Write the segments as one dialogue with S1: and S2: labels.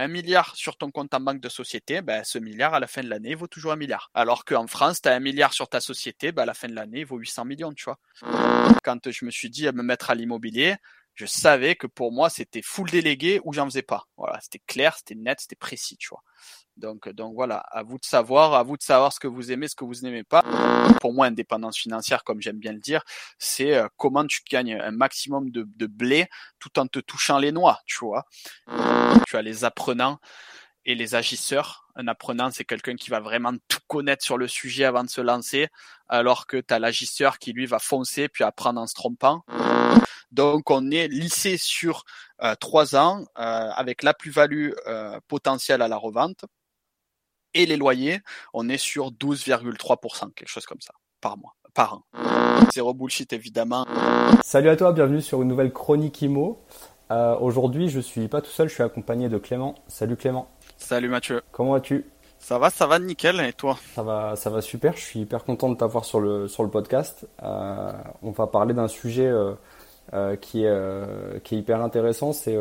S1: Un milliard sur ton compte en banque de société, ben, ce milliard, à la fin de l'année, vaut toujours un milliard. Alors qu'en France, tu as un milliard sur ta société, ben, à la fin de l'année, il vaut 800 millions, tu vois. Quand je me suis dit à me mettre à l'immobilier, je savais que pour moi, c'était full délégué ou j'en faisais pas. Voilà, c'était clair, c'était net, c'était précis, tu vois. Donc, donc voilà, à vous de savoir, à vous de savoir ce que vous aimez, ce que vous n'aimez pas. Pour moi, indépendance financière, comme j'aime bien le dire, c'est euh, comment tu gagnes un maximum de, blé tout en te touchant les noix, tu vois. Tu as les apprenants et les agisseurs. Un apprenant, c'est quelqu'un qui va vraiment tout connaître sur le sujet avant de se lancer, alors que tu as l'agisseur qui, lui, va foncer puis apprendre en se trompant. Donc, on est lissé sur euh, trois ans euh, avec la plus-value euh, potentielle à la revente et les loyers, on est sur 12,3%, quelque chose comme ça, par mois, par an. Zéro bullshit évidemment.
S2: Salut à toi, bienvenue sur une nouvelle chronique IMO. Euh, Aujourd'hui, je suis pas tout seul, je suis accompagné de Clément. Salut Clément.
S1: Salut Mathieu.
S2: Comment vas-tu?
S1: Ça va, ça va nickel. Et toi
S2: Ça va, ça va super. Je suis hyper content de t'avoir sur le sur le podcast. Euh, on va parler d'un sujet euh, euh qui est qui est hyper intéressant. C'est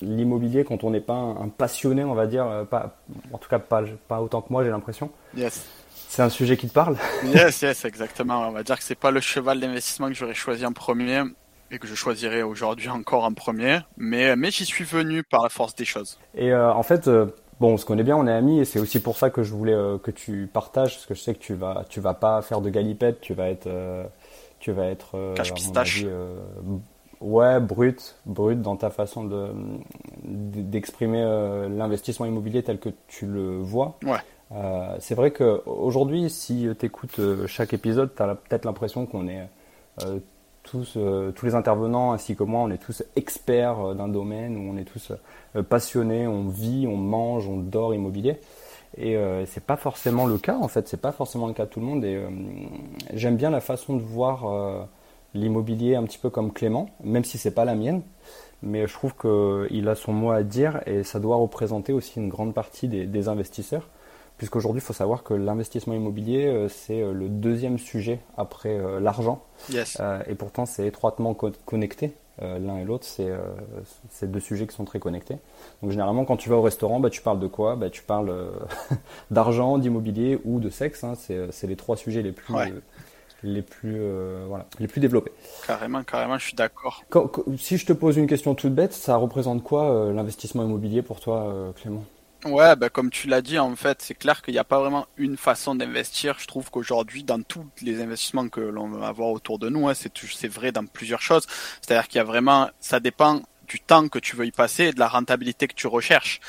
S2: l'immobilier quand on n'est pas un, un, passionné, on va dire, pas en tout cas pas pas autant que moi, j'ai l'impression.
S1: Yes.
S2: C'est un sujet qui te parle
S1: Yes, yes, exactement. On va dire que c'est pas le cheval d'investissement que j'aurais choisi en premier et que je choisirais aujourd'hui encore en premier, mais, mais j'y suis venu par la force des choses.
S2: Et en fait, bon, on se connaît bien, on est amis, et c'est aussi pour ça que je voulais euh, que tu partages, parce que je sais que tu vas, tu vas pas faire de galipette, tu vas être, tu vas être,
S1: Cache pistache.
S2: Avis, ouais, brut, brut dans ta façon de d'exprimer l'investissement immobilier tel que tu le vois.
S1: Ouais.
S2: Euh, c'est vrai qu'aujourd'hui, si tu écoutes chaque épisode, tu as peut-être l'impression qu'on est euh, tous, euh, tous les intervenants ainsi que moi, on est tous experts d'un domaine où on est tous passionnés, on vit, on mange, on dort immobilier. Et euh, c'est pas forcément le cas en fait, c'est pas forcément le cas de tout le monde. Et j'aime bien la façon de voir l'immobilier un petit peu comme Clément, même si c'est pas la mienne mais je trouve qu'il a son mot à dire et ça doit représenter aussi une grande partie des investisseurs puisqu'aujourd'hui, il faut savoir que l'investissement immobilier, euh, c'est euh, le deuxième sujet après euh, l'argent.
S1: Yes.
S2: et pourtant, c'est étroitement co connecté. L'un et l'autre, c'est deux sujets qui sont très connectés. Donc généralement, quand tu vas au restaurant, bah, tu parles de quoi? Bah, Tu parles d'argent, d'immobilier ou de sexe. Hein. C'est les trois sujets les plus,
S1: ouais.
S2: les plus, euh, voilà, les plus développés.
S1: Carrément, carrément, je suis d'accord.
S2: Si je te pose une question toute bête, ça représente quoi euh, l'investissement immobilier pour toi, euh, Clément?
S1: Ouais, bah comme tu l'as dit, en fait, c'est clair qu'il n'y a pas vraiment une façon d'investir. Je trouve qu'aujourd'hui, dans tous les investissements que l'on va avoir autour de nous, hein, c'est c'est vrai dans plusieurs choses. C'est-à-dire qu'il y a vraiment, ça dépend du temps que tu veux y passer et de la rentabilité que tu recherches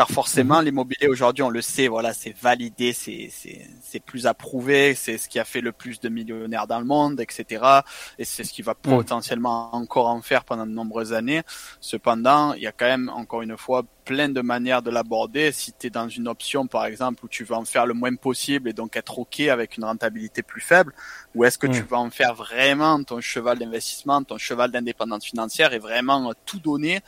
S1: car forcément l'immobilier aujourd'hui on le sait voilà c'est validé c'est c'est c'est plus approuvé c'est ce qui a fait le plus de millionnaires dans le monde etc et c'est ce qui va potentiellement encore en faire pendant de nombreuses années. Cependant il y a quand même encore une fois plein de manières de l'aborder. Si tu es dans une option par exemple où tu vas en faire le moins possible et donc être ok avec une rentabilité plus faible ou est-ce que tu vas en faire vraiment ton cheval d'investissement ton cheval d'indépendance financière et vraiment tout donner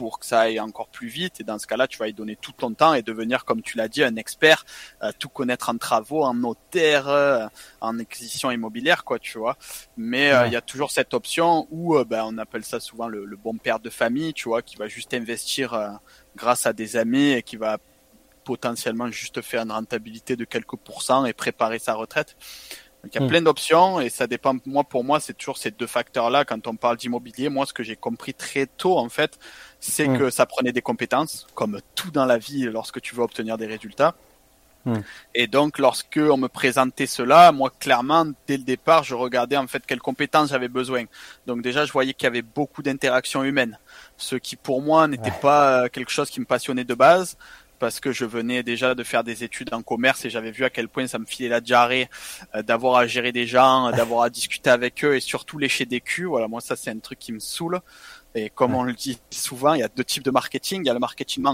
S1: pour que ça aille encore plus vite. Et dans ce cas-là, tu vas y donner tout ton temps et devenir, comme tu l'as dit, un expert, euh, tout connaître en travaux, en notaire, euh, en acquisition immobilière, quoi, tu vois. Mais euh, il ouais. y a toujours cette option où, euh, ben, on appelle ça souvent le, le, bon père de famille, tu vois, qui va juste investir grâce à des amis et qui va potentiellement juste faire une rentabilité de quelques pourcents et préparer sa retraite. Donc il y a mmh. plein d'options et ça dépend. Moi, pour moi, c'est toujours ces deux facteurs-là. Quand on parle d'immobilier, moi, ce que j'ai compris très tôt, en fait, c'est mmh. que ça prenait des compétences, comme tout dans la vie, lorsque tu veux obtenir des résultats. Mmh. Et donc, lorsque on me présentait cela, moi, clairement, dès le départ, je regardais en fait quelles compétences j'avais besoin. Donc déjà, je voyais qu'il y avait beaucoup d'interactions humaines, ce qui pour moi n'était ouais. pas quelque chose qui me passionnait de base parce que je venais déjà de faire des études en commerce et j'avais vu à quel point ça me filait la diarrhée euh, d'avoir à gérer des gens, d'avoir à discuter avec eux et surtout lécher des culs. Voilà, moi ça c'est un truc qui me saoule. Et comme on le dit souvent, il y a deux types de marketing. Il y a le marketing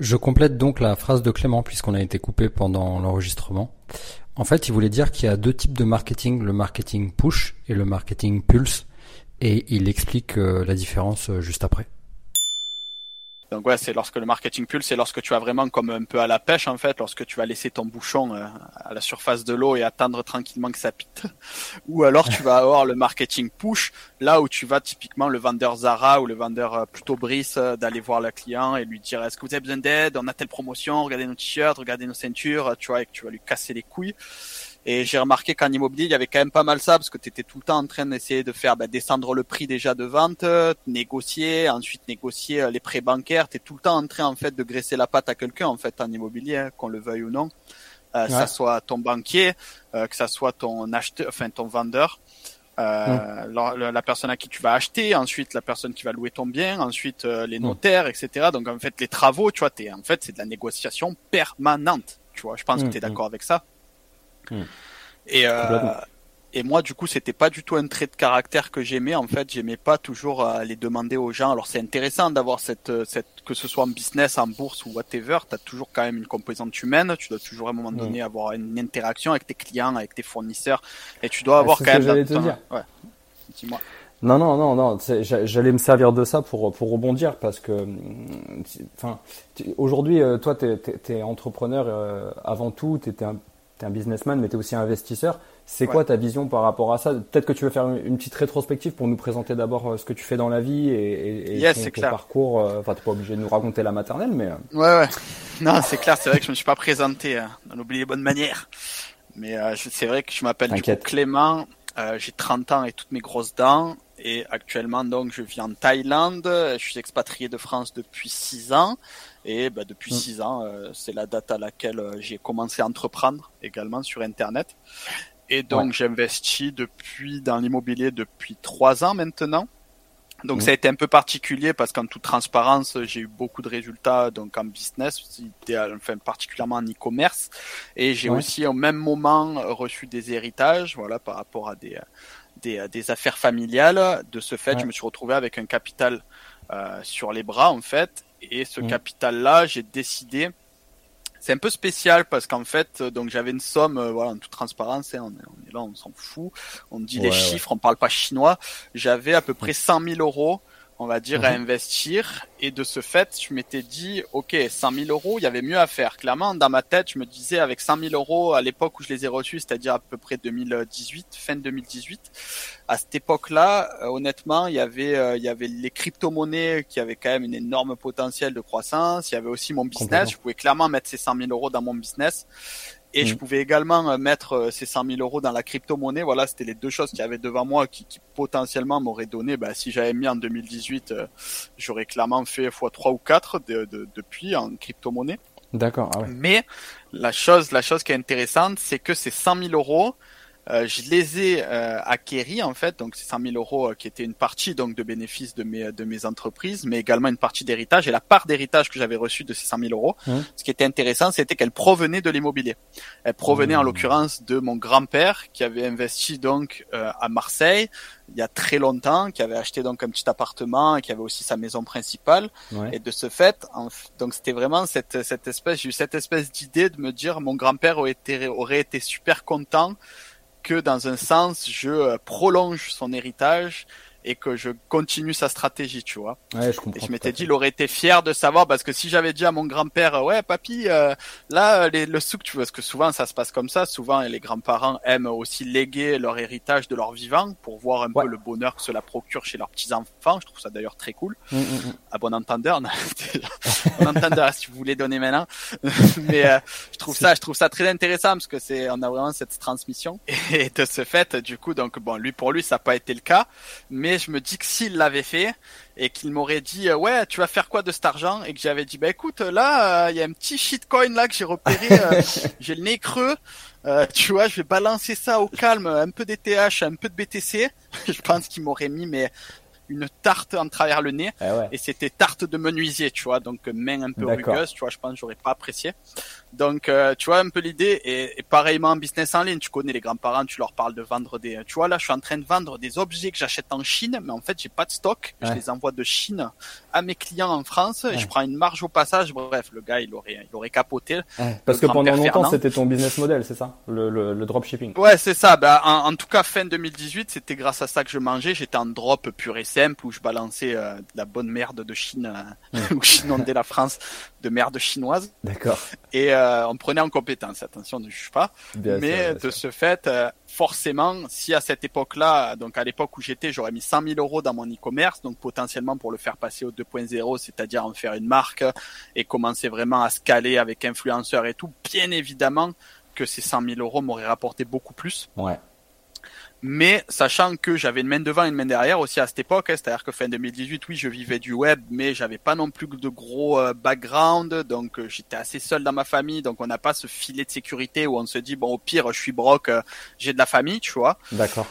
S3: Je complète donc la phrase de Clément puisqu'on a été coupé pendant l'enregistrement. En fait, il voulait dire qu'il y a deux types de marketing, le marketing push et le marketing pulse, et il explique euh, la différence euh, juste après.
S1: Donc ouais, c'est lorsque le marketing pulse, c'est lorsque tu vas vraiment comme un peu à la pêche en fait, lorsque tu vas laisser ton bouchon euh, à la surface de l'eau et attendre tranquillement que ça pite. Ou alors tu vas avoir le marketing push, là où tu vas typiquement le vendeur Zara ou le vendeur euh, plutôt Brice euh, d'aller voir le client et lui dire est-ce que vous avez besoin d'aide, on a telle promotion, regardez nos t-shirts, regardez nos ceintures, tu vois, et que tu vas lui casser les couilles. Et j'ai remarqué qu'en immobilier, il y avait quand même pas mal ça, parce que tu étais tout le temps en train d'essayer de faire bah, descendre le prix déjà de vente, négocier, ensuite négocier euh, les prêts bancaires. Tu es tout le temps en train en fait de graisser la patte à quelqu'un en fait en immobilier, hein, qu'on le veuille ou non. Euh, Que ça soit ton banquier, euh, que ça soit ton acheteur, enfin ton vendeur. Euh, la, la, personne à qui tu vas acheter, ensuite la personne qui va louer ton bien, ensuite euh, les notaires, etc. Donc en fait les travaux, tu vois, es, en fait c'est de la négociation permanente. Tu vois, je pense que tu es d'accord avec ça. Hmm. Et, euh, et moi, du coup, c'était pas du tout un trait de caractère que j'aimais. En fait, j'aimais pas toujours aller demander aux gens. Alors, c'est intéressant d'avoir cette, cette, que ce soit en business, en bourse ou whatever, tu as toujours quand même une composante humaine. Tu dois toujours à un moment hmm. donné avoir une interaction avec tes clients, avec tes fournisseurs, et tu dois ah, avoir quand même.
S2: te dire. Ouais. Dis-moi. Non, non, non, non. J'allais me servir de ça pour pour rebondir parce que, enfin, aujourd'hui, euh, toi, t'es es, entrepreneur euh, avant tout. T'étais un tu es un businessman, mais tu es aussi un investisseur. C'est quoi ta vision par rapport à ça? Peut-être que tu veux faire une, petite rétrospective pour nous présenter d'abord euh, ce que tu fais dans la vie et, et, ton, parcours. Euh, enfin, tu pas obligé de nous raconter la maternelle, mais. Euh.
S1: Ouais, ouais. Non, c'est clair, c'est vrai que je me suis pas présenté dans l'oublié bonne manière. Mais c'est vrai que je m'appelle du coup Clément, j'ai 30 ans et toutes mes grosses dents. Et actuellement, donc, je vis en Thaïlande. Je suis expatrié de France depuis 6 ans. Et bah, depuis 6 mm. ans, euh, c'est la date à laquelle euh, j'ai commencé à entreprendre également sur Internet. Et donc, j'investis depuis dans l'immobilier depuis 3 ans maintenant. Donc, mm. ça a été un peu particulier parce qu'en toute transparence, j'ai eu beaucoup de résultats donc en business, enfin particulièrement en e-commerce, et j'ai aussi au même moment reçu des héritages, voilà, par rapport à des des, des affaires familiales. De ce fait, je me suis retrouvé avec un capital euh, sur les bras en fait, et ce mm. capital-là, j'ai décidé. C'est un peu spécial parce qu'en fait, euh, donc j'avais une somme, euh, voilà, en toute transparence, hein, on, est, là, on s'en fout, on dit des chiffres, on parle pas chinois. J'avais à peu près 100 000 euros on va dire, à mhm. investir. Et de ce fait, je m'étais dit, OK, 100 000 euros, il y avait mieux à faire. Clairement, dans ma tête, je me disais, avec 100 000 euros à l'époque où je les ai reçus, c'est-à-dire à peu près 2018, fin 2018, à cette époque-là, euh, honnêtement, il y avait, euh, il y avait les crypto-monnaies qui avaient quand même une énorme potentiel de croissance. Il y avait aussi mon business. Je pouvais clairement mettre ces 100 000 euros dans mon business. Et je mm. pouvais également euh, mettre euh, ces 100 000 euros dans la crypto-monnaie. Voilà, c'était les deux choses qu'il y avait devant moi qui, qui potentiellement m'auraient donné, bah, si j'avais mis en 2018, euh, j'aurais clairement fait x3 ou 4 de, de, depuis en crypto-monnaie.
S2: D'accord. Ah ouais.
S1: Mais la chose, la chose qui est intéressante, c'est que ces 100 000 euros, euh, je les ai euh, acquéris en fait, donc c'est 100 000 euros euh, qui était une partie donc de bénéfices de mes de mes entreprises, mais également une partie d'héritage. Et la part d'héritage que j'avais reçue de ces 100 000 euros, mmh. ce qui était intéressant, c'était qu'elle provenait de l'immobilier. Elle provenait en mmh. l'occurrence de mon grand-père qui avait investi donc à Marseille il y a très longtemps, qui avait acheté donc un petit appartement et qui avait aussi sa maison principale. Et de ce fait, donc c'était vraiment cette cette espèce, j'ai eu cette espèce d'idée de me dire mon grand-père aurait été aurait été super content que dans un sens, je euh, prolonge son héritage et que je continue sa stratégie, tu vois.
S2: Ouais, je comprends.
S1: Et je m'étais dit, il aurait été fier de savoir parce que si j'avais dit à mon grand-père, ouais, papy, euh, là, les, le souk, tu vois, parce que souvent ça se passe comme ça. Souvent, les grands-parents aiment aussi léguer leur héritage de leur vivant pour voir un peu le bonheur que cela procure chez leurs petits enfants. Je trouve ça d'ailleurs très cool. Mm, mm, mm. À bon entendeur, bon entendeur, si vous voulez donner maintenant. Mais euh, je trouve ça, je trouve ça très intéressant parce que c'est, on a vraiment cette transmission. Et de ce fait, du coup, donc bon, lui pour lui, ça n'a pas été le cas, mais je me dis que s'il l'avait fait et qu'il m'aurait dit euh, ouais tu vas faire quoi de cet argent? Et que j'avais dit bah écoute là euh, il y a un petit shitcoin là que j'ai repéré, euh, j'ai le nez creux, tu vois je vais balancer ça au calme, un peu d'ETH, un peu de BTC, je pense qu'il m'aurait mis mais une tarte en travers le nez.
S2: Eh ouais.
S1: Et c'était tarte de menuisier, tu vois, donc main un peu rugueuse, tu vois, je pense que j'aurais pas apprécié. Donc, euh, tu vois un peu l'idée. Et, et pareillement en business en ligne, tu connais les grands-parents, tu leur parles de vendre des... Tu vois, là, je suis en train de vendre des objets que j'achète en Chine, mais en fait, j'ai pas de stock. Je les envoie de Chine à mes clients en France et
S2: Ouais.
S1: je prends une marge au passage. Bref, le gars, il aurait, il aurait capoté.
S2: Parce que pendant longtemps, c'était ton business model, c'est ça? Le, le, le dropshipping.
S1: Ouais, c'est ça. Bah, en, en tout cas, fin 2018, c'était grâce à ça que je mangeais. J'étais en drop pur et simple où je balançais euh, de la bonne merde de Chine, euh, où j'inondais la France de merde chinoise.
S2: D'accord.
S1: Et euh, on prenait en compétence. Attention, ne juge pas.
S2: Bien
S1: Mais
S2: sûr, bien
S1: de
S2: sûr.
S1: ce fait, euh, forcément, si à cette époque-là, donc à l'époque où j'étais, j'aurais mis 100 000 euros dans mon e-commerce, donc potentiellement pour le faire passer au 2.0, c'est-à-dire en faire une marque et commencer vraiment à scaler avec influenceurs et tout, bien évidemment que ces 100 000 euros m'auraient rapporté beaucoup plus.
S2: Ouais.
S1: Mais sachant que j'avais une main devant et une main derrière aussi à cette époque, hein, c'est-à-dire que fin 2018, oui, je vivais du web, mais j'avais pas non plus de gros euh, background, donc euh, j'étais assez seul dans ma famille, donc on n'a pas ce filet de sécurité où on se dit bon au pire je suis broke, euh, j'ai de la famille, tu vois.
S2: D'accord.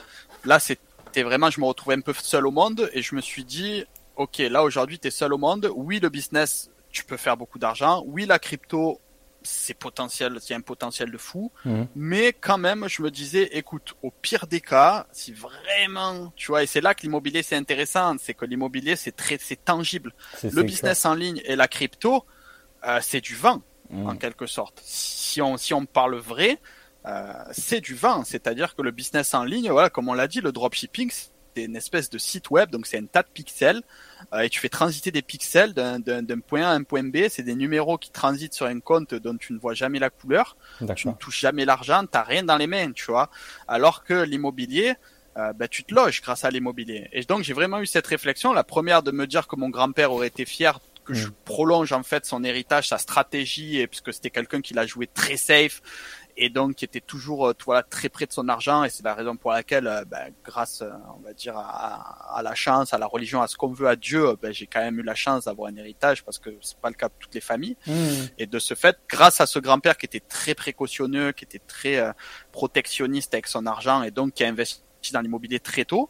S1: Là c'était vraiment, je me retrouvais un peu seul au monde et je me suis dit ok là aujourd'hui t'es seul au monde, oui le business tu peux faire beaucoup d'argent, oui la crypto c'est potentiel, c'est un potentiel de fou.
S2: Mhm.
S1: Mais quand même, je me disais, écoute, au pire des cas, si vraiment, tu vois, et c'est là que l'immobilier c'est intéressant, c'est que l'immobilier c'est très, c'est tangible. Le business en ligne et la crypto, euh, c'est du vent.
S2: Mhm.
S1: en quelque sorte. Si on, si on parle vrai, euh, c'est du vent. C'est-à-dire que le business en ligne, voilà, comme on l'a dit, le dropshipping, c'est une espèce de site web, donc c'est un tas de pixels, euh, et tu fais transiter des pixels d'un point A à un point B. C'est des numéros qui transitent sur un compte dont tu ne vois jamais la couleur tu ne touches jamais l'argent, t'as rien dans les mains, tu vois. Alors que l'immobilier, euh, bah, tu te loges grâce à l'immobilier. Et donc j'ai vraiment eu cette réflexion. La première de me dire que mon grand-père aurait été fier que je
S2: Mm.
S1: prolonge en fait son héritage, sa stratégie, et puisque c'était quelqu'un qui l'a joué très safe et donc qui était toujours euh, vois, très près de son argent. Et c'est la raison pour laquelle, euh, bah, grâce, euh, on va dire, à, à la chance, à la religion, à ce qu'on veut, à Dieu, bah, j'ai quand même eu la chance d'avoir un héritage parce que c'est pas le cas de toutes les familles.
S2: Mhm.
S1: Et de ce fait, grâce à ce grand-père qui était très précautionneux, qui était très euh, protectionniste avec son argent et donc qui a investi dans l'immobilier très tôt,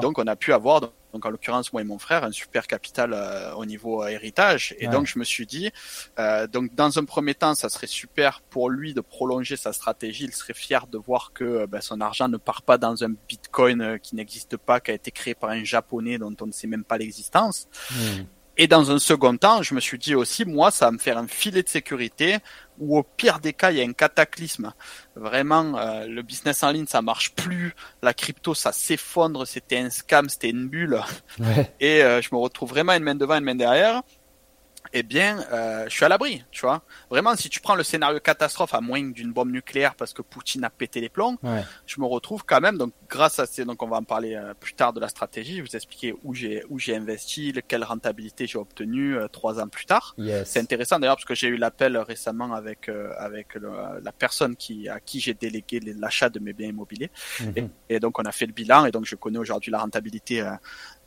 S1: donc on a pu avoir, donc en l'occurrence moi et mon frère, un super capital euh, au niveau euh, héritage. Et
S2: Ouais.
S1: donc je me suis dit, euh, donc dans un premier temps, ça serait super pour lui de prolonger sa stratégie. Il serait fier de voir que euh, ben, son argent ne part pas dans un bitcoin euh, qui n'existe pas, qui a été créé par un japonais dont on ne sait même pas l'existence. Et dans un second temps, je me suis dit aussi, moi, ça va me faire un filet de sécurité où au pire des cas, il y a un cataclysme. Vraiment, euh, le business en ligne, ça marche plus. La crypto, ça s'effondre. C'était un scam, c'était une bulle.
S2: Ouais.
S1: Et euh, je me retrouve vraiment une main devant, une main derrière. Eh bien, euh, je suis à l'abri, tu vois. Vraiment, si tu prends le scénario catastrophe à moins d'une bombe nucléaire parce que Poutine a pété les plombs,
S2: Ouais.
S1: je me retrouve quand même donc grâce à ces donc on va en parler euh, plus tard de la stratégie je vais vous expliquer où j'ai où j'ai investi le- quelle rentabilité j'ai obtenue euh, trois ans plus tard
S2: Yes.
S1: c'est intéressant d'ailleurs parce que j'ai eu l'appel récemment avec euh, avec le- la personne qui à qui j'ai délégué l'achat de mes biens immobiliers
S2: Mhm.
S1: et donc on a fait le bilan et donc je connais aujourd'hui la rentabilité euh,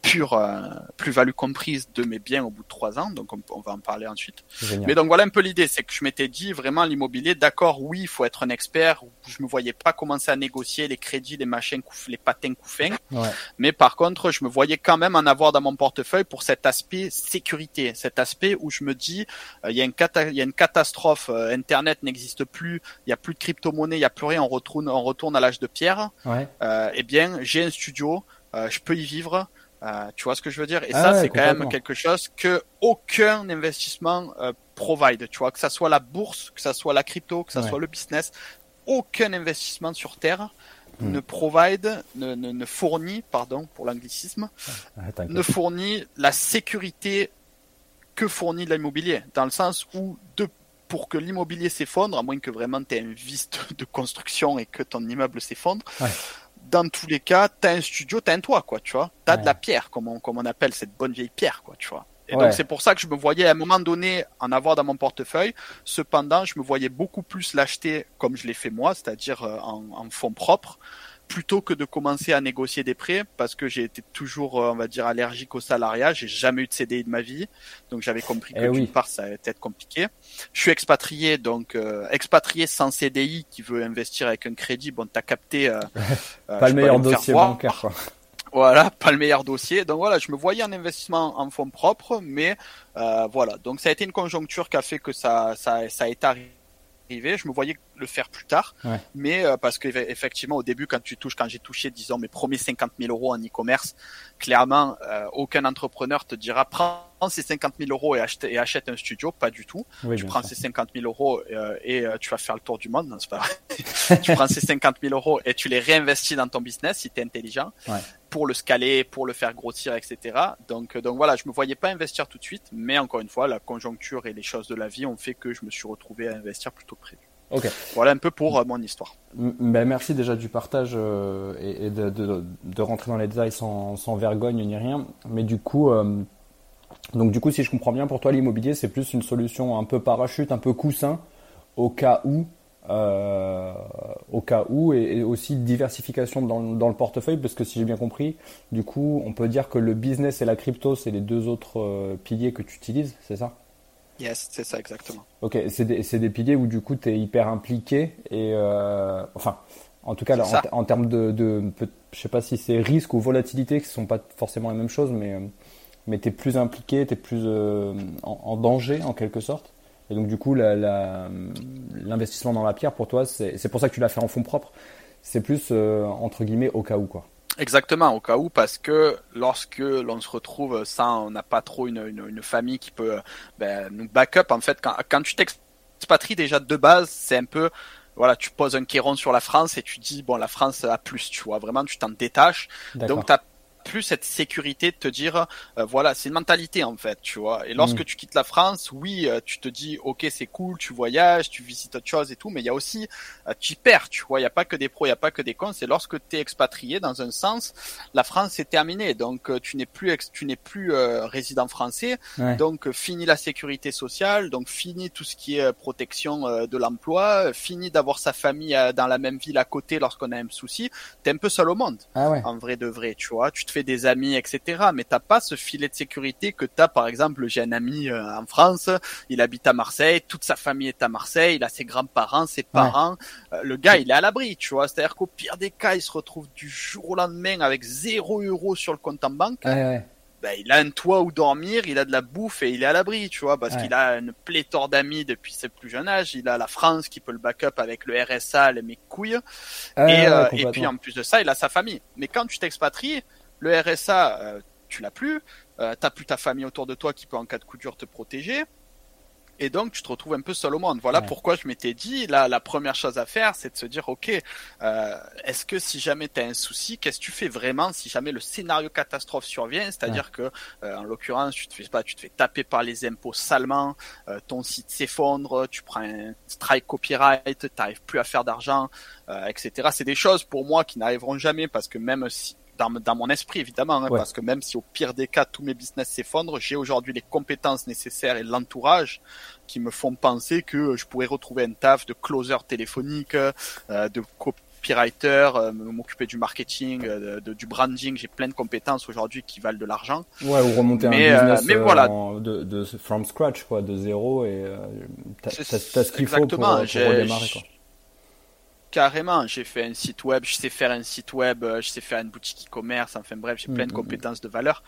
S1: pure euh, plus-value comprise de mes biens au bout de trois ans donc on, on va en parler ensuite
S2: Génial.
S1: mais donc voilà un peu l'idée, c'est que je m'étais dit vraiment l'immobilier, d'accord, oui, il faut être un expert. Je me voyais pas commencer à négocier les crédits, les machins, les patins couffins.
S2: Ouais.
S1: Mais par contre, je me voyais quand même en avoir dans mon portefeuille pour cet aspect sécurité, cet aspect où je me dis, euh, il y a une cata- il y a une catastrophe, euh, Internet n'existe plus, il y a plus de crypto-monnaie, il y a plus rien, on retourne, on retourne à l'âge de pierre.
S2: Ouais.
S1: Euh, eh bien, j'ai un studio, euh, je peux y vivre. Euh, tu vois ce que je veux dire? Et
S2: Ah
S1: ça,
S2: ouais,
S1: c'est quand même quelque chose que aucun investissement euh, provide. Tu vois, que ça soit la bourse, que ça soit la crypto, que ça
S2: Ouais.
S1: soit le business, aucun investissement sur terre
S2: Hmm.
S1: ne provide, ne, ne, ne fournit, pardon pour l'anglicisme,
S2: Ah,
S1: ne fournit la sécurité que fournit l'immobilier, dans le sens où de pour que l'immobilier s'effondre, à moins que vraiment tu aies un vice de, de construction et que ton immeuble s'effondre,
S2: Ouais.
S1: Dans tous les cas, tu as un studio, tu as un toit, quoi, tu vois. Tu as
S2: Ouais.
S1: de la pierre, comme on, comme on appelle cette bonne vieille pierre, quoi, tu vois. Et
S2: Ouais.
S1: donc c'est pour ça que je me voyais à un moment donné en avoir dans mon portefeuille. Cependant, je me voyais beaucoup plus l'acheter comme je l'ai fait moi, c'est-à-dire euh, en, en fonds propres, plutôt que de commencer à négocier des prêts, parce que j'ai été toujours, euh, on va dire, allergique au salariat. J'ai jamais eu de CDI de ma vie, donc j'avais compris que
S2: Eh
S1: d'une part ça allait être compliqué. Je suis expatrié, donc euh, expatrié sans CDI qui veut investir avec un crédit. Bon, t'as capté. euh,
S2: Pas le meilleur dossier bancaire, quoi.
S1: Voilà, pas le meilleur dossier. Donc voilà, je me voyais en investissement en fonds propres, mais euh, voilà. Donc ça a été une conjoncture qui a fait que ça, ça, ça a été arrivé. Je me voyais le faire plus tard,
S2: Ouais.
S1: mais euh, parce que effectivement au début, quand tu touches, quand j'ai touché, disons mes premiers 50 000 euros en e-commerce, clairement, euh, aucun entrepreneur te dira prends ces 50 000 euros et achète, et achète un studio, pas du tout.
S2: Oui,
S1: tu prends
S2: sûr.
S1: ces 50 000 euros euh, et tu vas faire le tour du monde, non, c'est pas vrai. tu prends ces 50 000 euros et tu les réinvestis dans ton business si tu es intelligent
S2: Ouais.
S1: Pour le scaler, pour le faire grossir, etc. Donc, euh, donc voilà, je me voyais pas investir tout de suite, mais encore une fois, la conjoncture et les choses de la vie ont fait que je me suis retrouvé à investir plutôt que prévu. Voilà un peu pour euh, mon histoire.
S2: Ben, merci déjà du partage euh, et, et de, de, de rentrer dans les détails sans, sans vergogne ni rien. Mais du coup, euh, donc du coup, si je comprends bien, pour toi, l'immobilier, c'est plus une solution un peu parachute, un peu coussin, au cas où, au cas où, et, et aussi diversification dans, dans le portefeuille, parce que si j'ai bien compris, du coup, on peut dire que le business et la crypto, c'est les deux autres euh, piliers que tu utilises, c'est ça?
S1: Yes, c'est ça exactement.
S2: Ok, c'est des, piliers où du coup tu es hyper impliqué et euh, enfin, en tout cas en, termes de, de je sais pas si c'est risque ou volatilité qui sont pas forcément la même chose, mais euh, mais t'es plus impliqué, t'es plus euh, en, en danger en quelque sorte? Et donc du coup l'investissement dans la pierre pour toi, c'est pour ça que tu l'as fait en fonds propres. C'est plus euh, entre guillemets au cas où quoi.
S1: Exactement, au cas où, parce que lorsque l'on se retrouve sans, on n'a pas trop une, une, une famille qui peut ben, nous backup, en fait, quand, quand tu t'expatries déjà de base, c'est un peu, voilà, tu poses un kéron sur la France et tu dis, bon, la France a plus, tu vois, vraiment, tu t'en détaches. Donc, tu plus cette sécurité de te dire, euh, voilà, c'est une mentalité en fait, tu vois. Et lorsque
S2: Mhm.
S1: tu quittes la France, oui, euh, tu te dis, ok, c'est cool, tu voyages, tu visites autre chose et tout, mais il y a aussi, euh, tu perds, tu vois. Il n'y a pas que des pros, il n'y a pas que des cons. C'est lorsque tu es expatrié, dans un sens, la France c'est terminé. Donc tu n'es plus, ex- tu n'es plus euh, résident français.
S2: Ouais.
S1: Donc fini la sécurité sociale, donc fini tout ce qui est protection de l'emploi, fini d'avoir sa famille dans la même ville à côté lorsqu'on a un souci. T'es un peu seul au monde
S2: Ah ouais.
S1: en vrai de vrai, tu vois. Tu te fais des amis, etc. Mais t'as pas ce filet de sécurité que t'as, par exemple, j'ai un ami euh, en France, il habite à Marseille, toute sa famille est à Marseille, il a ses grands-parents, ses parents. Euh, le gars, il est à l'abri, tu vois. C'est-à-dire qu'au pire des cas, il se retrouve du jour au lendemain avec zéro euro sur le compte en banque.
S2: Ouais, ouais.
S1: Ben, il a un toit où dormir, il a de la bouffe et il est à l'abri, tu vois, parce
S2: Ouais.
S1: qu'il a une pléthore d'amis depuis ses plus jeunes âges. Il a la France qui peut le backup avec le RSA, les mes couilles. Et,
S2: ouais,
S1: euh, et puis en plus de ça, il a sa famille. Mais quand tu t'expatries, le RSA, euh, tu l'as plus, euh, t'as plus ta famille autour de toi qui peut en cas de coup dur te protéger. Et donc tu te retrouves un peu seul au monde. Voilà
S2: Ouais.
S1: pourquoi je m'étais dit, là, la première chose à faire, c'est de se dire, ok, euh, est-ce que si jamais tu as un souci, qu'est-ce que tu fais vraiment si jamais le scénario catastrophe survient? C'est-à-dire que, euh, en l'occurrence, tu te fais pas, tu te fais taper par les impôts salement, euh, ton site s'effondre, tu prends un strike copyright, t'arrives plus à faire d'argent, etc. C'est des choses pour moi qui n'arriveront jamais parce que même si dans, dans mon esprit évidemment, hein,
S2: Ouais.
S1: parce que même si au pire des cas tous mes business s'effondrent, j'ai aujourd'hui les compétences nécessaires et l'entourage qui me font penser que je pourrais retrouver un taf de closer téléphonique, euh, de copywriter, euh, m'occuper du marketing, euh, de- du branding. J'ai plein de compétences aujourd'hui qui valent de l'argent.
S2: Ouais, ou remonter
S1: Mais,
S2: un
S1: euh,
S2: business
S1: mais
S2: euh,
S1: voilà.
S2: en- de, de from scratch, quoi, de zéro, et euh, t'as ce qu'il faut pour, pour redémarrer. Quoi.
S1: Carrément, j'ai fait un site web, je sais faire un site web, euh, je sais faire une boutique e-commerce, enfin bref, j'ai plein de
S2: Mhm.
S1: compétences de valeur.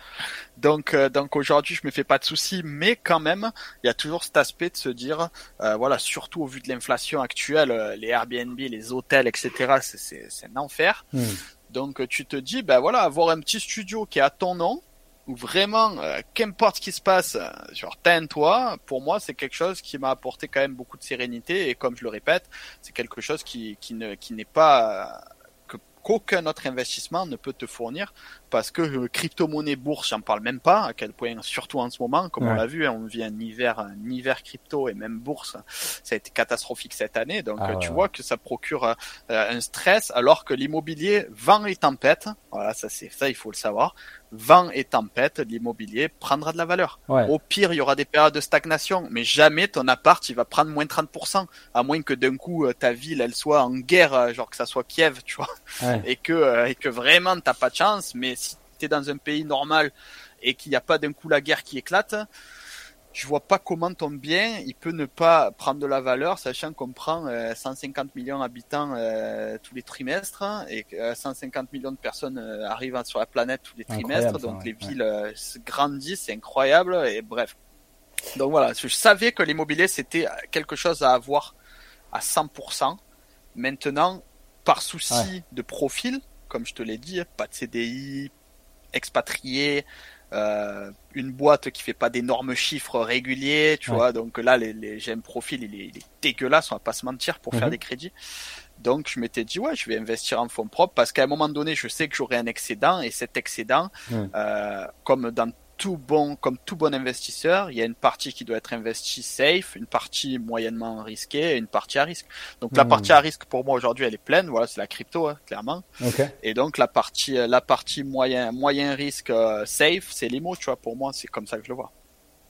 S1: Donc, euh, donc aujourd'hui, je me fais pas de soucis, mais quand même, il y a toujours cet aspect de se dire, euh, voilà, surtout au vu de l'inflation actuelle, euh, les Airbnb, les hôtels, etc., c'est- c'est c'est un enfer.
S2: Hmm.
S1: Donc euh, tu te dis, ben voilà, avoir un petit studio qui est à ton nom, où vraiment, euh, qu'importe ce qui se passe, euh, genre toit, pour moi c'est quelque chose qui m'a apporté quand même beaucoup de sérénité, et comme je le répète, c'est quelque chose qui, qui ne qui n'est pas... euh, qu'aucun autre investissement ne peut te fournir parce que euh, crypto-monnaie bourse j'en parle même pas à quel point surtout en ce moment comme on l'a vu hein, on vit un hiver un hiver crypto et même bourse ça a été catastrophique cette année donc
S2: Ah
S1: euh, tu
S2: ouais.
S1: vois que ça procure euh, un stress alors que l'immobilier vent et tempête voilà ça c'est ça il faut le savoir vent et tempête l'immobilier prendra de la valeur
S2: Ouais.
S1: au pire il y aura des périodes de stagnation mais jamais ton appart il va prendre moins 30% à moins que d'un coup ta ville elle soit en guerre genre que ça soit Kiev tu vois
S2: Ouais.
S1: et que et que vraiment t'as pas de chance mais t'es dans un pays normal et qu'il n'y a pas d'un coup la guerre qui éclate je vois pas comment ton bien il peut ne pas prendre de la valeur, sachant qu'on prend 150 millions d'habitants tous les trimestres hein, et que 150 millions de personnes arrivent sur la planète tous les trimestres, donc les villes grandissent, c'est incroyable et bref. Donc voilà, je savais que l'immobilier c'était quelque chose à avoir à 100%. Maintenant, par souci de profil, comme je te l'ai dit, pas de CDI, expatrié, euh, une boîte qui fait pas d'énormes chiffres réguliers, tu vois. Donc là, les, les j'ai un profil, il est, il est, dégueulasse, on va pas se mentir, pour faire mhm. des crédits. Donc je m'étais dit ouais, je vais investir en fonds propres parce qu'à un moment donné, je sais que j'aurai un excédent et cet excédent, euh, comme dans tout bon, comme tout bon investisseur, il y a une partie qui doit être investie safe, une partie moyennement risquée et une partie à risque. Donc la hmm. partie à risque pour moi aujourd'hui elle est pleine, voilà c'est la crypto hein, clairement. Et donc la partie la partie moyen moyen risque euh, safe c'est l'IMO, tu vois pour moi c'est comme ça que je le vois.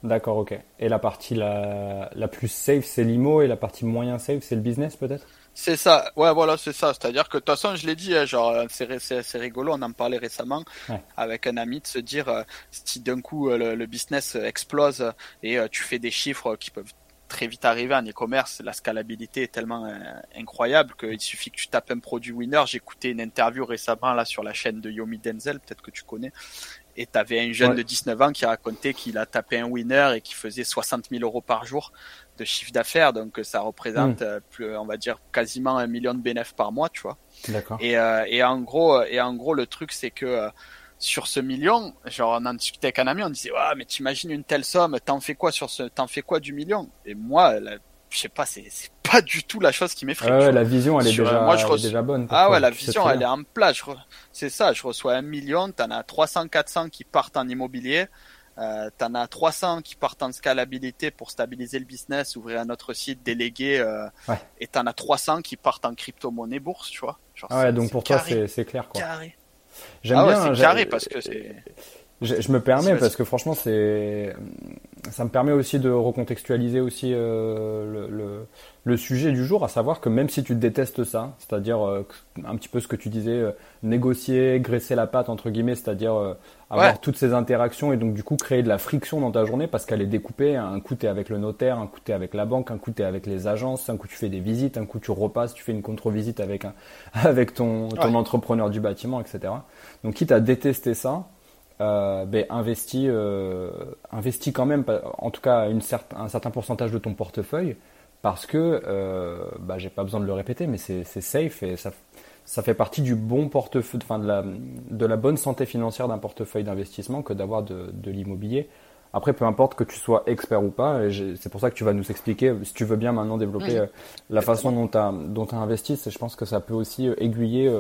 S2: D'accord, ok. Et la partie la, la plus safe c'est l'IMO et la partie moyen safe c'est le business peut-être?
S1: C'est ça, ouais, voilà, c'est ça. C'est-à-dire que de toute façon, je l'ai dit, hein, genre, euh, c'est rigolo, on en parlait récemment avec un ami de se dire, euh, si d'un coup euh, le, business explose et tu fais des chiffres qui peuvent très vite arriver en e-commerce, la scalabilité est tellement incroyable qu'il suffit que tu tapes un produit winner. J'ai écouté une interview récemment là sur la chaîne de Yomi Denzel, peut-être que tu connais. Et tu avais un jeune de 19 ans qui racontait qu'il a tapé un winner et qui faisait 60 000 euros par jour de chiffre d'affaires, donc ça représente, hmm. euh, plus, on va dire, quasiment un million de bénéfices par mois, tu vois.
S2: D'accord.
S1: Et, euh, et en gros, et en gros, le truc c'est que euh, sur ce million, genre on en discutait avec un ami, on disait, ouais, mais t'imagines une telle somme, t'en fais quoi sur ce, t'en fais quoi du million? Et moi, je sais pas, c'est pas du tout la chose qui m'effraie.
S2: ouais, la vision, elle est, déjà, moi, je déjà bonne.
S1: Ah ouais, la vision, elle est en place. C'est ça, je reçois un million, t'en as 300, 400 qui partent en immobilier. Euh, t'en as 300 qui partent en scalabilité pour stabiliser le business, ouvrir un autre site, déléguer, euh, ouais. et t'en as 300 qui partent en crypto-monnaie bourse, tu vois.
S2: Genre ah ouais, donc pour toi c'est clair quoi.
S1: Carré.
S2: J'aime ah
S1: bien. c'est carré parce que c'est.
S2: Je, je, me permets parce que franchement c'est ça me permet aussi de recontextualiser aussi euh, le, le, sujet du jour, à savoir que même si tu détestes ça, c'est-à-dire euh, un petit peu ce que tu disais, euh, négocier, graisser la pâte entre guillemets, c'est-à-dire avoir toutes ces interactions et donc du coup créer de la friction dans ta journée parce qu'elle est découpée. Un coup tu es avec le notaire, un coup tu es avec la banque, un coup tu es avec les agences, un coup tu fais des visites, un coup tu repasses, tu fais une contre-visite avec un, avec ton, ton entrepreneur du bâtiment, etc. Donc quitte à détester ça, euh, ben, investis, euh, investis quand même, en tout cas une un certain pourcentage de ton portefeuille, parce que, euh, bah, j'ai pas besoin de le répéter, mais c'est safe et ça, ça fait partie du bon portefeuille, enfin de la, de la bonne santé financière d'un portefeuille d'investissement que d'avoir de, de l'immobilier. Après, peu importe que tu sois expert ou pas, c'est pour ça que tu vas nous expliquer, si tu veux bien maintenant développer euh, la façon dont tu as, dont as investi, je pense que ça peut aussi aiguiller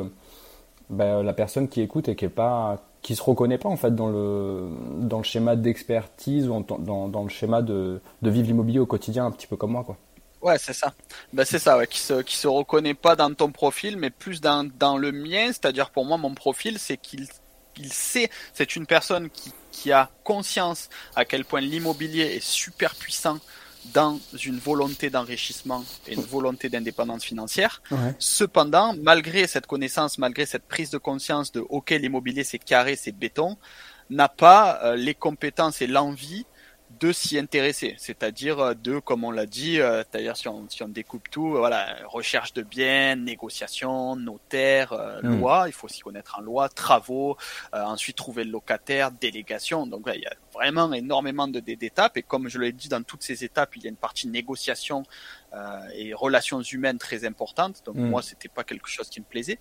S2: bah, la personne qui écoute et qui est pas qui se reconnaît pas en fait dans le dans le schéma d'expertise ou dans, dans, le schéma de, de vivre l'immobilier au quotidien un petit peu comme moi quoi.
S1: Ouais, c'est ça. Ben, c'est ça, ouais, qui se qui se reconnaît pas dans ton profil, mais plus dans dans le mien. C'est-à-dire pour moi, mon profil, c'est qu'il il sait, c'est une personne qui qui a conscience à quel point l'immobilier est super puissant dans une volonté d'enrichissement et une volonté d'indépendance financière. Cependant, malgré cette connaissance, malgré cette prise de conscience de OK, l'immobilier c'est carré, c'est béton, n'a pas euh, les compétences et l'envie de s'y intéresser, c'est-à-dire euh, de, comme on l'a dit, euh, c'est-à-dire si on, si on découpe tout, voilà, recherche de biens, négociation, notaire, hmm. loi, il faut s'y connaître en loi, travaux, ensuite trouver le locataire, délégation. Donc il y a vraiment énormément de d'étapes et comme je l'ai dit dans toutes ces étapes, il y a une partie négociation euh, et relations humaines très importantes. Donc mm. moi, c'était pas quelque chose qui me plaisait,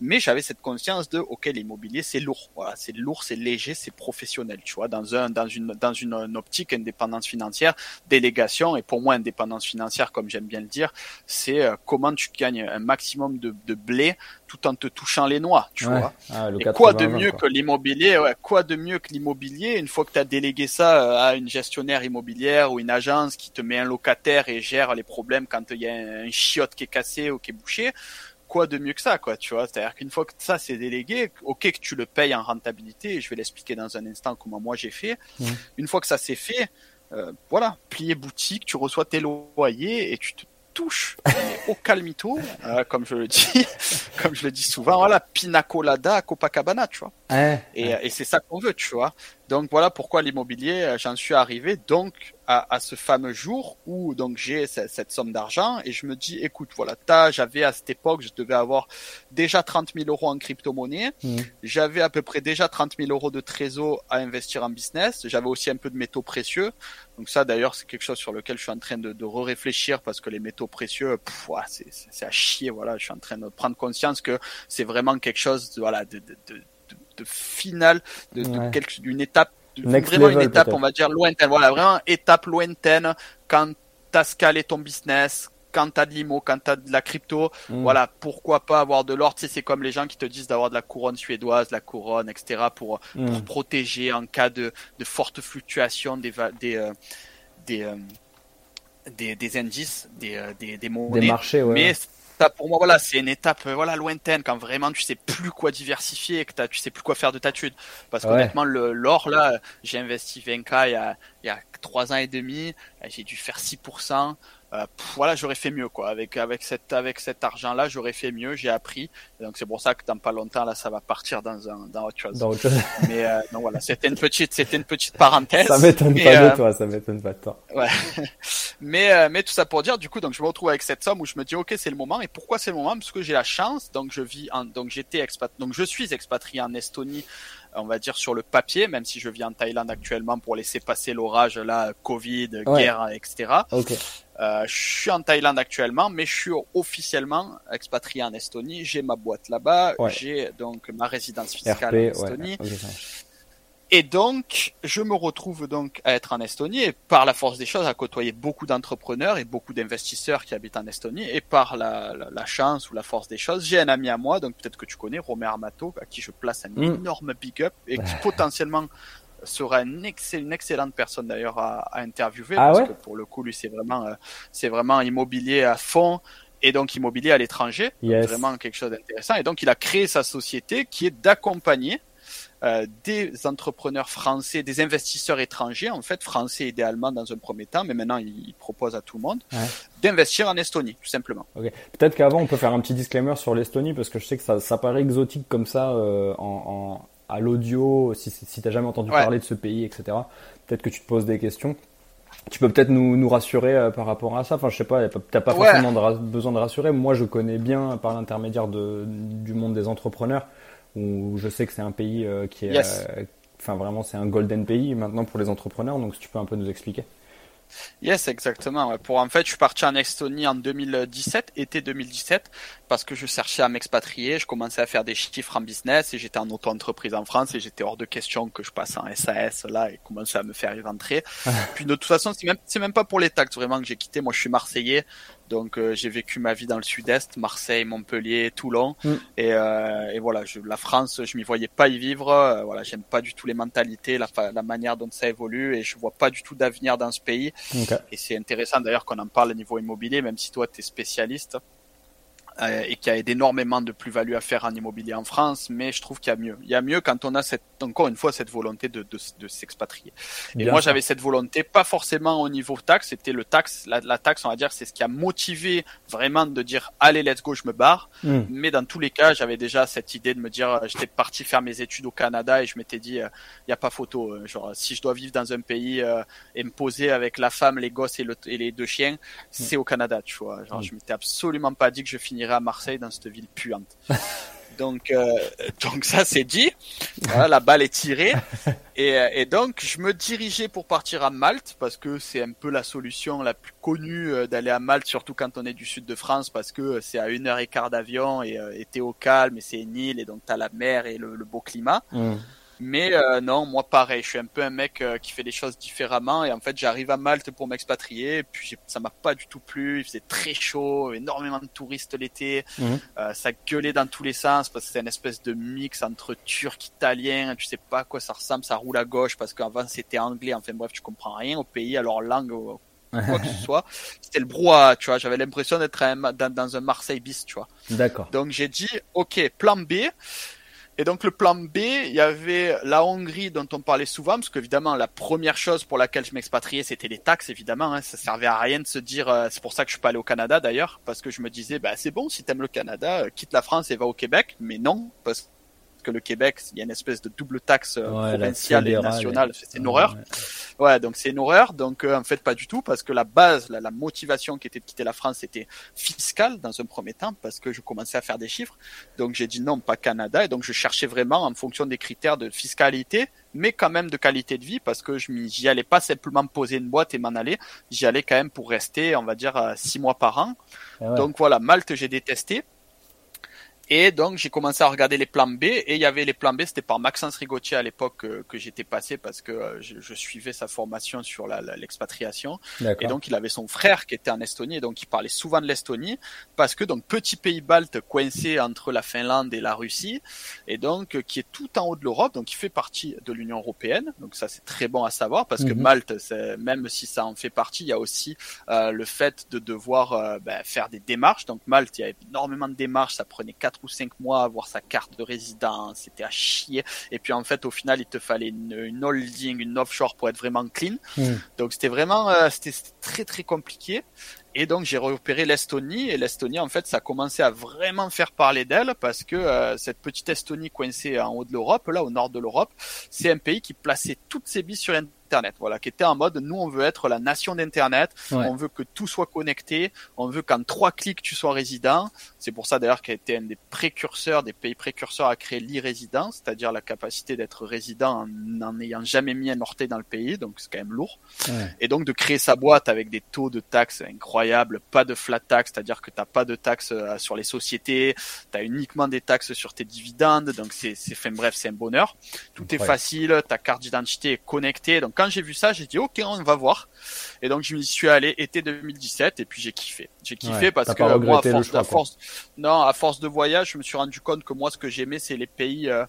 S1: mais j'avais cette conscience de ok, l'immobilier c'est lourd, voilà, c'est lourd, c'est léger, c'est professionnel, tu vois, dans un dans une dans une, optique indépendance financière, délégation et pour moi indépendance financière, comme j'aime bien le dire, c'est euh, comment tu gagnes un maximum de, de blé tout en te touchant les noix, tu vois. Ah, et quoi de mieux que l'immobilier ouais, Quoi de mieux que l'immobilier une fois que tu as délégué ça euh, à une gestionnaire immobilière ou une agence qui te met un locataire et gère les problèmes quand il y a un chiotte qui est cassé ou qui est bouché? Quoi de mieux que ça, quoi, tu vois? C'est-à-dire qu'une fois que ça c'est délégué, ok que tu le payes en rentabilité, et je vais l'expliquer dans un instant comment moi j'ai fait. Une fois que ça c'est fait, euh, voilà, plier boutique, tu reçois tes loyers et tu te touche au calmito, euh, comme je le dis, comme je le dis souvent, voilà, pina colada à Copacabana, tu vois. Et, et c'est ça qu'on veut, tu vois. Donc voilà pourquoi l'immobilier, euh, j'en suis arrivé donc à, à, ce fameux jour où donc j'ai cette, cette, somme d'argent et je me dis écoute voilà, j'avais à cette époque je devais avoir déjà 30 000 euros en crypto-monnaie, mmh. j'avais à peu près déjà 30 000 euros de trésor à investir en business, j'avais aussi un peu de métaux précieux. Donc ça d'ailleurs c'est quelque chose sur lequel je suis en train de, de réfléchir parce que les métaux précieux, c'est à chier voilà, je suis en train de prendre conscience que c'est vraiment quelque chose voilà de, de, de de finale, de, d'une étape, vraiment une étape, on va dire lointaine. Voilà, vraiment étape lointaine quand t'as scalé ton business, quand t'as de l'IMO, quand t'as de la crypto, mm. voilà, pourquoi pas avoir de l'or, tu sais, c'est comme les gens qui te disent d'avoir de la couronne suédoise, la couronne, etc., pour, mm. pour protéger en cas de, de forte fluctuation des, des, euh, des, euh, des, des, indices, des, euh, des, des monnaies.
S2: Des marchés, ouais.
S1: Mais ça pour moi voilà c'est une étape euh, voilà lointaine quand vraiment tu sais plus quoi diversifier que tu sais plus quoi faire de ta thune. Parce qu'honnêtement le l'or là j'ai investi 20k il y a il y a trois ans et demi j'ai dû faire 6% euh, voilà, j'aurais fait mieux quoi. Avec avec cet avec cet argent-là, j'aurais fait mieux. J'ai appris. donc c'est pour ça que dans pas longtemps là, ça va partir dans un dans autre chose.
S2: Dans autre chose.
S1: Mais euh, donc voilà, c'était une petite c'était une petite parenthèse.
S2: Ça m'étonne pas de euh, toi, ça m'étonne pas de toi.
S1: Ouais. mais euh, mais tout ça pour dire, du coup, donc je me retrouve avec cette somme où je me dis ok, c'est le moment. Et pourquoi c'est le moment? Parce que j'ai la chance. Donc je vis en donc j'étais expat donc je suis expatrié en Estonie on va dire sur le papier, même si je vis en Thaïlande actuellement pour laisser passer l'orage là, Covid, guerre, etc.
S2: Okay.
S1: Euh, je suis en Thaïlande actuellement, mais je suis officiellement expatrié en Estonie. J'ai ma boîte là-bas, j'ai donc ma résidence fiscale en Estonie. et donc, je me retrouve donc à être en Estonie et par la force des choses à côtoyer beaucoup d'entrepreneurs et beaucoup d'investisseurs qui habitent en Estonie et par la, la, chance ou la force des choses, j'ai un ami à moi, donc peut-être que tu connais, Romer Armato, à qui je place un mm. énorme big up et qui potentiellement sera une, une excellente personne d'ailleurs à, à, interviewer
S2: ah
S1: parce que pour le coup lui c'est vraiment euh, c'est vraiment immobilier à fond et donc immobilier à l'étranger vraiment quelque chose d'intéressant et donc il a créé sa société qui est d'accompagner euh, des entrepreneurs français, des investisseurs étrangers, en fait français idéalement dans un premier temps, mais maintenant il, propose à tout le monde d'investir en Estonie, tout simplement.
S2: Okay. Peut-être qu'avant on peut faire un petit disclaimer sur l'Estonie parce que je sais que ça, ça paraît exotique comme ça euh, en, en à l'audio, si, si tu n'as jamais entendu parler de ce pays, etc. Peut-être que tu te poses des questions. Tu peux peut-être nous, nous rassurer euh, par rapport à ça. Enfin, je sais pas, t'as pas forcément besoin de rassurer. Moi, je connais bien par l'intermédiaire du monde des entrepreneurs, où je sais que c'est un pays euh, qui est, euh, enfin vraiment, c'est un golden pays maintenant pour les entrepreneurs. Donc, si tu peux un peu nous expliquer.
S1: Yes, exactement. Pour en fait, je suis parti en Estonie en 2017, été 2017, parce que je cherchais à m'expatrier. Je commençais à faire des chiffres en business et j'étais en auto-entreprise en France et j'étais hors de question que je passe en SAS là et commencer à me faire y rentrer. Puis de toute façon, c'est même c'est même pas pour les taxes vraiment que j'ai quitté. Moi, je suis marseillais, donc euh, j'ai vécu ma vie dans le sud-est, Marseille, Montpellier, Toulon, mm. et, euh, et, voilà, je, la France, je m'y voyais pas y vivre. Euh, voilà, j'aime pas du tout les mentalités, la, la, manière dont ça évolue, et je vois pas du tout d'avenir dans ce pays. Et c'est intéressant d'ailleurs qu'on en parle au niveau immobilier, même si toi tu es spécialiste. Euh, et qui a énormément de plus-value à faire en immobilier en France, mais je trouve qu'il y a mieux. Il y a mieux quand on a cette, encore une fois cette volonté de, de, de s'expatrier. Et moi j'avais cette volonté, pas forcément au niveau taxe, c'était le taxe, la, la, taxe on va dire, c'est ce qui a motivé vraiment de dire allez let's go, je me barre. Hmm. Mais dans tous les cas, j'avais déjà cette idée de me dire, euh, j'étais parti faire mes études au Canada et je m'étais dit, il euh, n'y a pas photo, genre si je dois vivre dans un pays et me poser avec la femme, les gosses et, le, et les deux chiens, hmm. c'est au Canada, tu vois. Genre hmm. je m'étais absolument pas dit que je finirais à Marseille dans cette ville puante. Donc, euh, donc ça c'est dit. Voilà, la balle est tirée. Et, et, donc je me dirigeais pour partir à Malte parce que c'est un peu la solution la plus connue euh, d'aller à Malte, surtout quand on est du sud de France, parce que c'est à une heure et quart d'avion et, euh, et t'es au calme et c'est une île et donc t'as la mer et le, beau climat. Mm. Mais euh, non, moi pareil, je suis un peu un mec euh, qui fait les choses différemment et en fait j'arrive à Malte pour m'expatrier puis ça m'a pas du tout plu, il faisait très chaud, énormément de touristes l'été, mhm. euh, ça gueulait dans tous les sens parce que c'est une espèce de mix entre turc, italien, tu sais pas à quoi ça ressemble, ça roule à gauche parce qu'avant c'était anglais, enfin bref tu comprends rien au pays, alors langue quoi que ce soit, c'était le brouhaha, tu vois, j'avais l'impression d'être dans, dans un Marseille bis, tu vois.
S2: D'accord.
S1: Donc j'ai dit ok, plan B. Et donc le plan B, il y avait la Hongrie dont on parlait souvent, parce qu'évidemment la première chose pour laquelle je m'expatriais, c'était les taxes, évidemment. Hein, ça servait à rien de se dire, euh, c'est pour ça que je suis pas allé au Canada d'ailleurs, parce que je me disais, bah c'est bon, si t'aimes le Canada, euh, quitte la France et va au Québec. Mais non, parce que le Québec, il y a une espèce de double taxe provinciale et nationale. C'est une horreur. Ouais, donc c'est une horreur. Donc en fait pas du tout parce que la base, la, la motivation qui était de quitter la France, c'était fiscale dans un premier temps parce que je commençais à faire des chiffres. Donc j'ai dit non, pas Canada et donc je cherchais vraiment en fonction des critères de fiscalité mais quand même de qualité de vie parce que je j'y allais pas simplement poser une boîte et m'en aller, j'y allais quand même pour rester, on va dire, euh, six mois par an. Ah Donc voilà, Malte j'ai détesté. Et donc j'ai commencé à regarder les plans B et il y avait les plans B, c'était par Maxence Rigotier à l'époque que, que j'étais passé parce que euh, je, je, suivais sa formation sur l'expatriation. et donc il avait son frère qui était en Estonie et donc il parlait souvent de l'Estonie parce que donc petit pays balte coincé entre la Finlande et la Russie et donc euh, qui est tout en haut de l'Europe, donc il fait partie de l'Union européenne. Donc ça c'est très bon à savoir parce que mhm. Malte, même si ça en fait partie, il y a aussi euh, le fait de devoir euh, ben, faire des démarches. Donc Malte, il y a énormément de démarches, ça prenait quatre ou cinq mois à avoir sa carte de résident, c'était à chier. Et puis en fait, au final, il te fallait une, holding, une offshore pour être vraiment clean. Hmm. Donc c'était vraiment, euh, c'était très très compliqué. Et donc j'ai repéré l'Estonie et l'Estonie en fait ça a commencé à vraiment faire parler d'elle parce que euh, cette petite Estonie coincée en haut de l'Europe, là au nord de l'Europe, c'est un pays qui plaçait toutes ses billes sur Internet, voilà, qui était en mode nous on veut être la nation d'Internet, on veut que tout soit connecté, on veut qu'en trois clics tu sois résident. C'est pour ça d'ailleurs qu'elle était un des précurseurs, des pays précurseurs à créer l'e-résidence, c'est-à-dire la capacité d'être résident en n'ayant jamais mis un orteil dans le pays, donc c'est quand même lourd. Et donc de créer sa boîte avec des taux de taxes incroyables, pas de flat tax, c'est-à-dire que t'as pas de taxes euh, sur les sociétés, tu as uniquement des taxes sur tes dividendes, donc c'est, c'est, fait bref, c'est un bonheur. Tout est facile, ta carte d'identité est connectée, donc quand j'ai vu ça, j'ai dit ok, on va voir. Et donc je m'y suis allé été 2017 et puis j'ai kiffé. J'ai kiffé parce que moi, à force, non, à force de voyage, je me suis rendu compte que moi, ce que j'aimais, c'est les pays euh,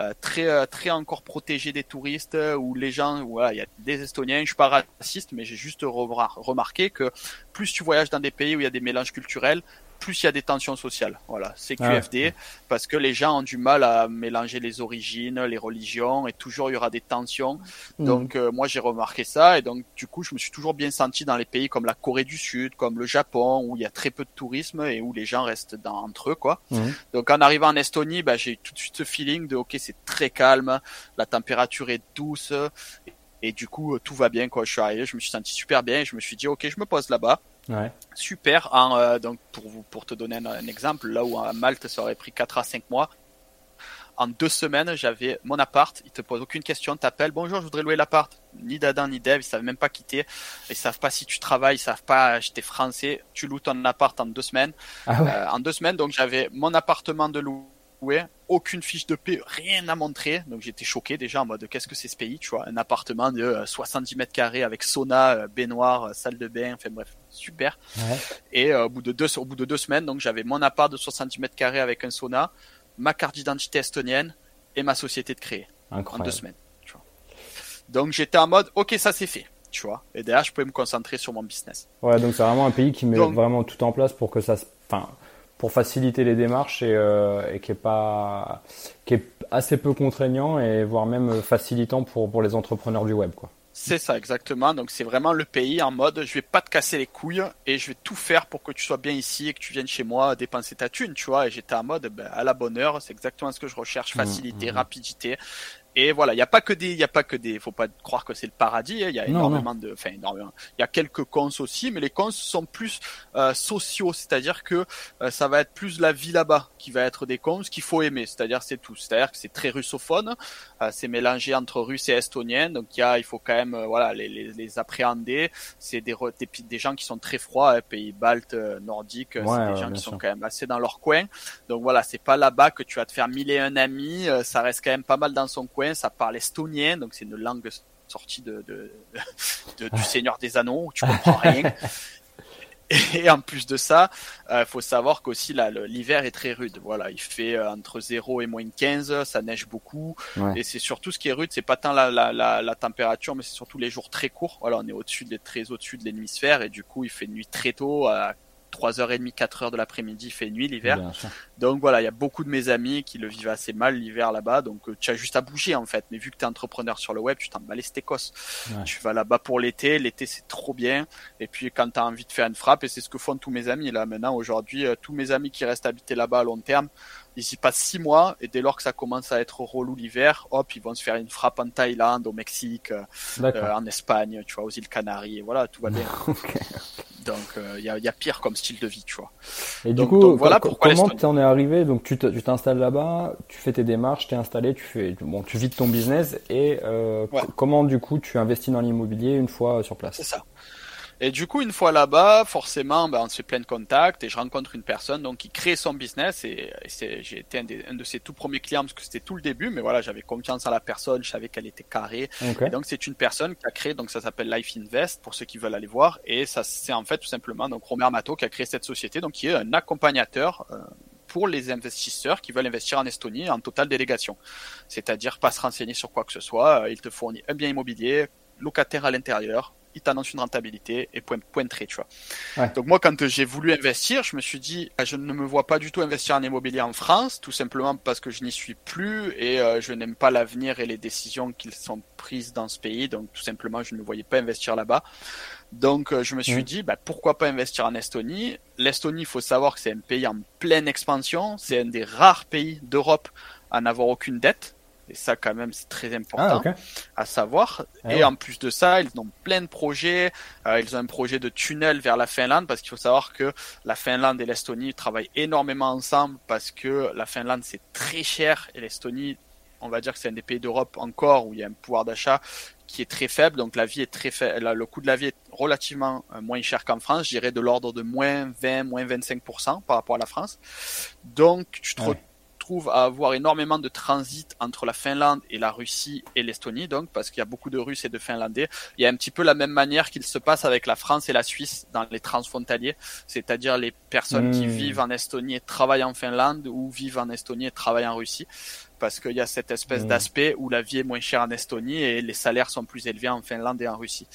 S1: euh, très euh, très encore protégés des touristes où les gens, voilà, il y a des Estoniens. Je suis pas raciste, mais j'ai juste remarqué que plus tu voyages dans des pays où il y a des mélanges culturels, plus il y a des tensions sociales. Voilà, c'est ah QFD parce que les gens ont du mal à mélanger les origines, les religions et toujours il y aura des tensions. Hmm. Donc euh, moi j'ai remarqué ça et donc du coup je me suis toujours bien senti dans les pays comme la Corée du Sud, comme le Japon où il y a très peu de tourisme et où les gens restent dans, entre eux quoi. Hmm. Donc en arrivant en Estonie, bah, j'ai tout de suite ce feeling de ok c'est très calme, la température est douce et du coup tout va bien quoi. Je suis arrivé, je me suis senti super bien et je me suis dit ok je me pose là-bas. Ouais. Super. En, euh, donc pour vous, pour te donner un, exemple, là où à Malte ça aurait pris 4 à 5 mois, en deux semaines, j'avais mon appart. Ils te posent aucune question, t'appelles. Bonjour, je voudrais louer l'appart. Ni d'Adam ni Dev, ils savent même pas quitter. Ils savent pas si tu travailles, ils savent pas. J'étais français. Tu loues ton appart en deux semaines. Ah euh, en deux semaines, donc j'avais mon appartement de louer aucune fiche de paix, rien à montrer. Donc j'étais choqué déjà en mode qu'est-ce que c'est ce pays, tu vois, un appartement de 70 euh, mètres carrés avec sauna, euh, baignoire, euh, salle de bain, enfin bref, super. Et au bout de deux, au bout de deux semaines, donc j'avais mon appart de 70 mètres carrés avec un sauna, ma carte d'identité estonienne et ma société de créer en deux semaines. Tu vois. Donc j'étais en mode ok ça c'est fait. Tu vois, et derrière, je pouvais me concentrer sur mon business.
S2: Ouais, donc c'est vraiment un pays qui met vraiment tout en place pour que ça se, enfin, pour faciliter les démarches et, euh, et, qui est pas qui est assez peu contraignant et voire même facilitant pour pour les entrepreneurs du web quoi.
S1: C'est ça exactement. Donc c'est vraiment le pays en mode je vais pas te casser les couilles et je vais tout faire pour que tu sois bien ici et que tu viennes chez moi dépenser ta thune, tu vois. Et j'étais en mode ben, à la bonne heure, c'est exactement ce que je recherche, mmh, facilité, mmh. rapidité. Et voilà, il n'y a pas que des, il y a pas que des, faut pas croire que c'est le paradis. Hein. Il y a énormément de, enfin énormément. Il y a quelques cons aussi, mais les cons sont plus euh, sociaux, c'est-à-dire que euh, ça va être plus la vie là-bas qui va être des cons qu'il faut aimer. C'est-à-dire c'est tout. C'est-à-dire que c'est très russophone, euh, c'est mélangé entre russe et estonien, donc il y a, il faut quand même, voilà, les, les, les appréhender. C'est des, des, des gens qui sont très froids, hein, pays baltes, nordiques. c'est des gens qui sont quand même assez dans leur coin. Donc voilà, c'est pas là-bas que tu vas te faire mille et un amis. ça reste quand même pas mal dans son coin ça parle estonien, donc c'est une langue sortie de, du Seigneur des Anneaux, où tu comprends rien. Et en plus de ça, il euh, faut savoir qu'aussi l'hiver est très rude. Voilà, il fait euh, entre 0 et moins 15, ça neige beaucoup. Et c'est surtout ce qui est rude, c'est pas tant la, la, température, mais c'est surtout les jours très courts. Voilà, on est au-dessus, très au-dessus de l'hémisphère, et du coup, il fait nuit très tôt, à 3h30, 4h de l'après-midi, il fait nuit l'hiver. Donc voilà, il y a beaucoup de mes amis qui le vivent assez mal l'hiver là-bas. Donc tu as juste à bouger en fait. Mais vu que tu es entrepreneur sur le web, tu t'en bats les stécos. Tu vas là-bas pour l'été. L'été c'est trop bien. Et puis quand tu as envie de faire une frappe, et c'est ce que font tous mes amis là maintenant aujourd'hui, tous mes amis qui restent habités là-bas à long terme, ils y passent six mois et dès lors que ça commence à être relou l'hiver, hop, ils vont se faire une frappe en Thaïlande, au Mexique, euh, en Espagne, tu vois, aux îles Canaries, et voilà, tout va bien. Donc il euh, y, a, pire comme style de vie, tu vois.
S2: Et du coup, voilà comment t'en es arrivé? Donc tu t'installes là-bas, tu fais tes démarches, t'es installé, tu fais bon, tu vides ton business et euh, comment du coup tu investis dans l'immobilier une fois sur place?
S1: C'est ça. Et du coup, une fois là-bas, forcément, ben, on se fait plein de contacts et je rencontre une personne donc qui crée son business et, j'ai été un, de ses tout premiers clients parce que c'était tout le début, mais voilà, j'avais confiance en la personne, je savais qu'elle était carrée. Et donc c'est une personne qui a créé, donc ça s'appelle Life Invest pour ceux qui veulent aller voir et ça c'est en fait tout simplement donc Romer Mato qui a créé cette société donc qui est un accompagnateur. Euh, pour les investisseurs qui veulent investir en Estonie en totale délégation. C'est-à-dire pas se renseigner sur quoi que ce soit, euh, il te fournit un bien immobilier, locataire à l'intérieur, il t'annonce une rentabilité et point, point très, tu vois. Donc moi, quand j'ai voulu investir, je me suis dit, ah, je ne me vois pas du tout investir en immobilier en France, tout simplement parce que je n'y suis plus et euh, je n'aime pas l'avenir et les décisions qui sont prises dans ce pays. Donc tout simplement, je ne voyais pas investir là-bas. Donc euh, je me suis dit, bah, pourquoi pas investir en Estonie? L'Estonie, il faut savoir que c'est un pays en pleine expansion, c'est un des rares pays d'Europe à n'avoir aucune dette. Et ça, quand même, c'est très important ah, à savoir. Ah et en plus de ça, ils ont plein de projets. Euh, ils ont un projet de tunnel vers la Finlande parce qu'il faut savoir que la Finlande et l'Estonie travaillent énormément ensemble parce que la Finlande, c'est très cher et l'Estonie, on va dire que c'est un des pays d'Europe encore où il y a un pouvoir d'achat qui est très faible. Donc la vie est très faible. Le coût de la vie est relativement euh, moins cher qu'en France. Je dirais de l'ordre de moins 20, moins 25% par rapport à la France. Donc tu te trouve à avoir énormément de transit entre la Finlande et la Russie et l'Estonie, donc parce qu'il y a beaucoup de Russes et de Finlandais. Il y a un petit peu la même manière qu'il se passe avec la France et la Suisse dans les transfrontaliers, c'est-à-dire les personnes qui hmm. vivent en Estonie et travaillent en Finlande ou vivent en Estonie et travaillent en Russie parce qu'il y a cette espèce hmm. d'aspect où la vie est moins chère en Estonie et les salaires sont plus élevés en Finlande et en Russie.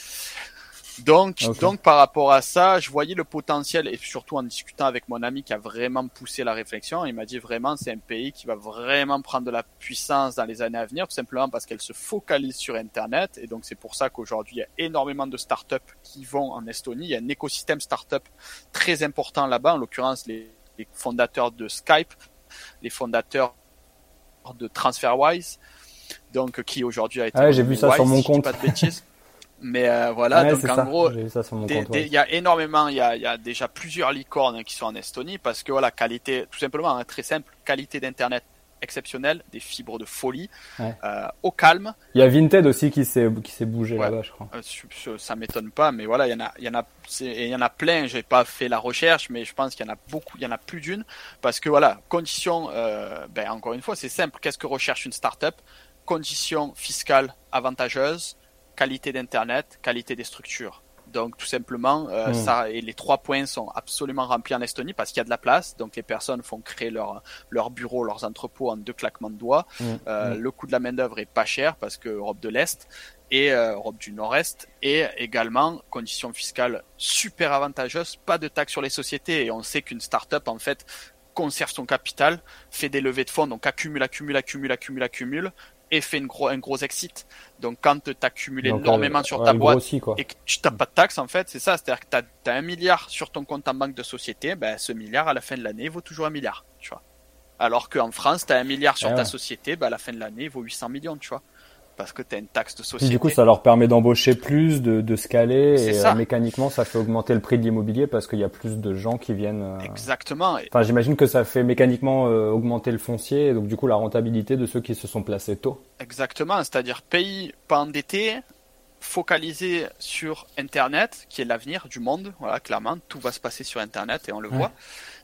S1: Donc, donc par rapport à ça, je voyais le potentiel et surtout en discutant avec mon ami qui a vraiment poussé la réflexion, il m'a dit vraiment c'est un pays qui va vraiment prendre de la puissance dans les années à venir, tout simplement parce qu'elle se focalise sur Internet et donc c'est pour ça qu'aujourd'hui il y a énormément de startups qui vont en Estonie, il y a un écosystème startup très important là-bas, en l'occurrence les, fondateurs de Skype, les fondateurs de TransferWise, donc qui aujourd'hui a été.
S2: Ah j'ai vu ça sur mon compte.
S1: Pas de bêtises. Mais euh, voilà, donc en gros, il y a énormément, il y a, y a, déjà plusieurs licornes qui sont en Estonie parce que voilà, qualité, tout simplement, hein, très simple, qualité d'internet exceptionnelle, des fibres de folie, euh, au calme.
S2: Il y a Vinted aussi qui s'est qui s'est bougé là-bas, je crois.
S1: Euh, ça m'étonne pas, mais voilà, il y en a, il y en a, il y en a plein. J'ai pas fait la recherche, mais je pense qu'il y en a beaucoup, il y en a plus d'une, parce que voilà, conditions, euh, ben encore une fois, c'est simple. Qu'est-ce que recherche une startup? Conditions fiscales avantageuses qualité d'internet, qualité des structures. Donc tout simplement, euh, hmm. ça et les trois points sont absolument remplis en Estonie parce qu'il y a de la place. Donc les personnes font créer leur leur bureau, leurs entrepôts en deux claquements de doigts. Hmm. Euh, hmm. Le coût de la main d'œuvre est pas cher parce que Europe de l'Est et euh, Europe du Nord-Est et également conditions fiscales super avantageuses, pas de taxes sur les sociétés et on sait qu'une start-up en fait conserve son capital, fait des levées de fonds, donc accumule, accumule, accumule, accumule, accumule, et fait une gros, un gros exit. Donc quand tu as cumulé énormément sur ta boîte et que tu n'as pas de taxes, en fait, c'est ça. C'est-à-dire que tu as, un milliard sur ton compte en banque de société, ben, ce milliard, à la fin de l'année, vaut toujours un milliard. Tu vois. Alors qu'en France, tu as un milliard sur eh ta société, ben, à la fin de l'année, il vaut 800 millions. Tu vois parce que tu as une taxe de société.
S2: du coup, ça leur permet d'embaucher plus, de, de scaler, et euh, mécaniquement, ça fait augmenter le prix de l'immobilier parce qu'il y a plus de gens qui viennent. Euh,
S1: Exactement.
S2: Enfin, j'imagine que ça fait mécaniquement euh, augmenter le foncier, et donc du coup la rentabilité de ceux qui se sont placés tôt.
S1: Exactement, c'est-à-dire pays pas endetté, focalisé sur Internet, qui est l'avenir du monde. Voilà, clairement, tout va se passer sur Internet et on le voit.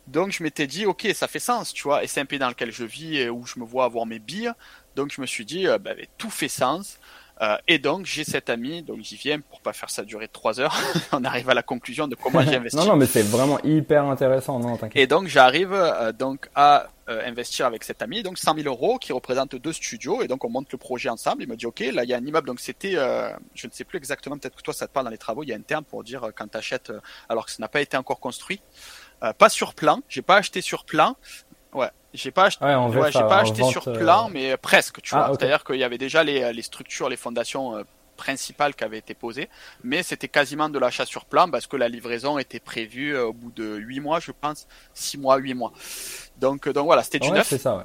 S1: Donc je m'étais dit, ok, ça fait sens, tu vois, et c'est un pays dans lequel je vis et où je me vois avoir mes billes. Donc je me suis dit, euh, bah, tout fait sens. Euh, et donc j'ai cet ami, donc j'y viens pour pas faire ça durer trois heures. On arrive à la conclusion de comment j'ai investi.
S2: non non mais c'est vraiment hyper intéressant, non t'inquiète.
S1: Et donc j'arrive euh, donc à investir avec cet ami, donc 100 000 euros qui représente deux studios et donc on monte le projet ensemble. Il me dit ok là il y a un immeuble donc c'était je ne sais plus exactement peut-être que toi ça te parle dans les travaux il y a un terme pour dire quand tu achètes alors que ça n'a pas été encore construit. pas sur plan. J'ai pas acheté sur plan. Ouais, j'ai pas acheté. Ouais, j'ai pas acheté sur plan, mais presque. Tu ah, vois, c'est-à-dire qu'il y avait déjà les, les structures, les fondations principale qui avait été posée, mais c'était quasiment de l'achat sur plan parce que la livraison était prévue euh, au bout de 8 mois, je pense, 6 mois, 8 mois. Donc, euh, donc voilà, c'était du neuf.
S2: C'est ça, ouais.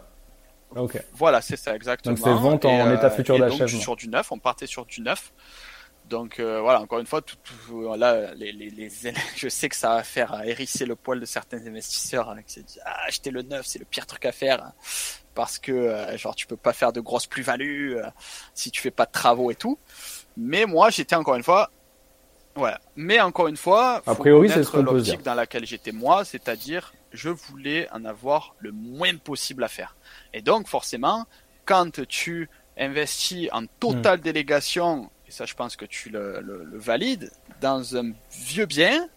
S2: Ok.
S1: Voilà, c'est ça exactement.
S2: Donc c'est vente en état euh, futur d'achat.
S1: Sur du neuf, on partait sur du neuf. Donc voilà, encore une fois, tout, là, les, les, les, je sais que ça va faire hérisser le poil de certains investisseurs hein, qui se disent ah, acheter le neuf, c'est le pire truc à faire hein, parce que genre tu peux pas faire de grosses plus-values si tu fais pas de travaux et tout. Mais moi, j'étais encore une fois, voilà. Mais encore une fois,
S2: a priori, c'est
S1: l'optique dans laquelle j'étais moi, c'est-à-dire, je voulais en avoir le moins possible à faire. Et donc, forcément, quand tu investis en totale hmm. délégation, et ça, je pense que tu le, valides, dans un vieux bien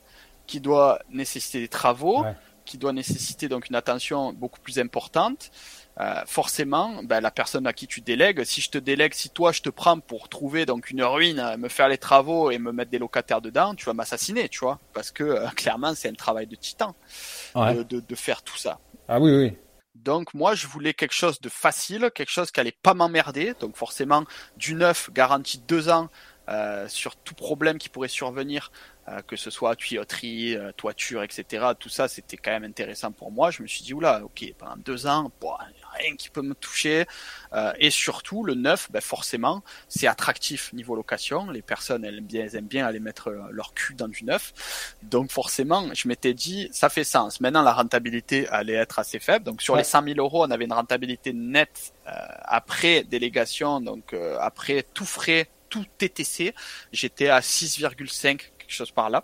S1: qui doit nécessiter des travaux, qui doit nécessiter donc une attention beaucoup plus importante, euh, forcément, ben, la personne à qui tu délègues, si je te délègue, si toi je te prends pour trouver donc une ruine, me faire les travaux et me mettre des locataires dedans, tu vas m'assassiner, tu vois, parce que euh, clairement c'est un travail de titan de, de, faire tout ça.
S2: Ah oui, oui.
S1: Donc moi je voulais quelque chose de facile, quelque chose qui allait pas m'emmerder, donc forcément du neuf garanti deux ans euh, sur tout problème qui pourrait survenir, euh, que ce soit tuyauterie, euh, toiture, etc. Tout ça, c'était quand même intéressant pour moi. Je me suis dit, oula, ok, pendant deux ans, rien qui peut me toucher. et surtout, le neuf, ben forcément, c'est attractif niveau location. Les personnes, elles aiment bien, elles aiment bien aller mettre leur cul dans du neuf. Donc forcément, je m'étais dit, ça fait sens. Maintenant, la rentabilité allait être assez faible. Donc sur les 100 000 euros, on avait une rentabilité nette après délégation, donc après tout frais tout TTC, j'étais à 6,5, quelque chose par là.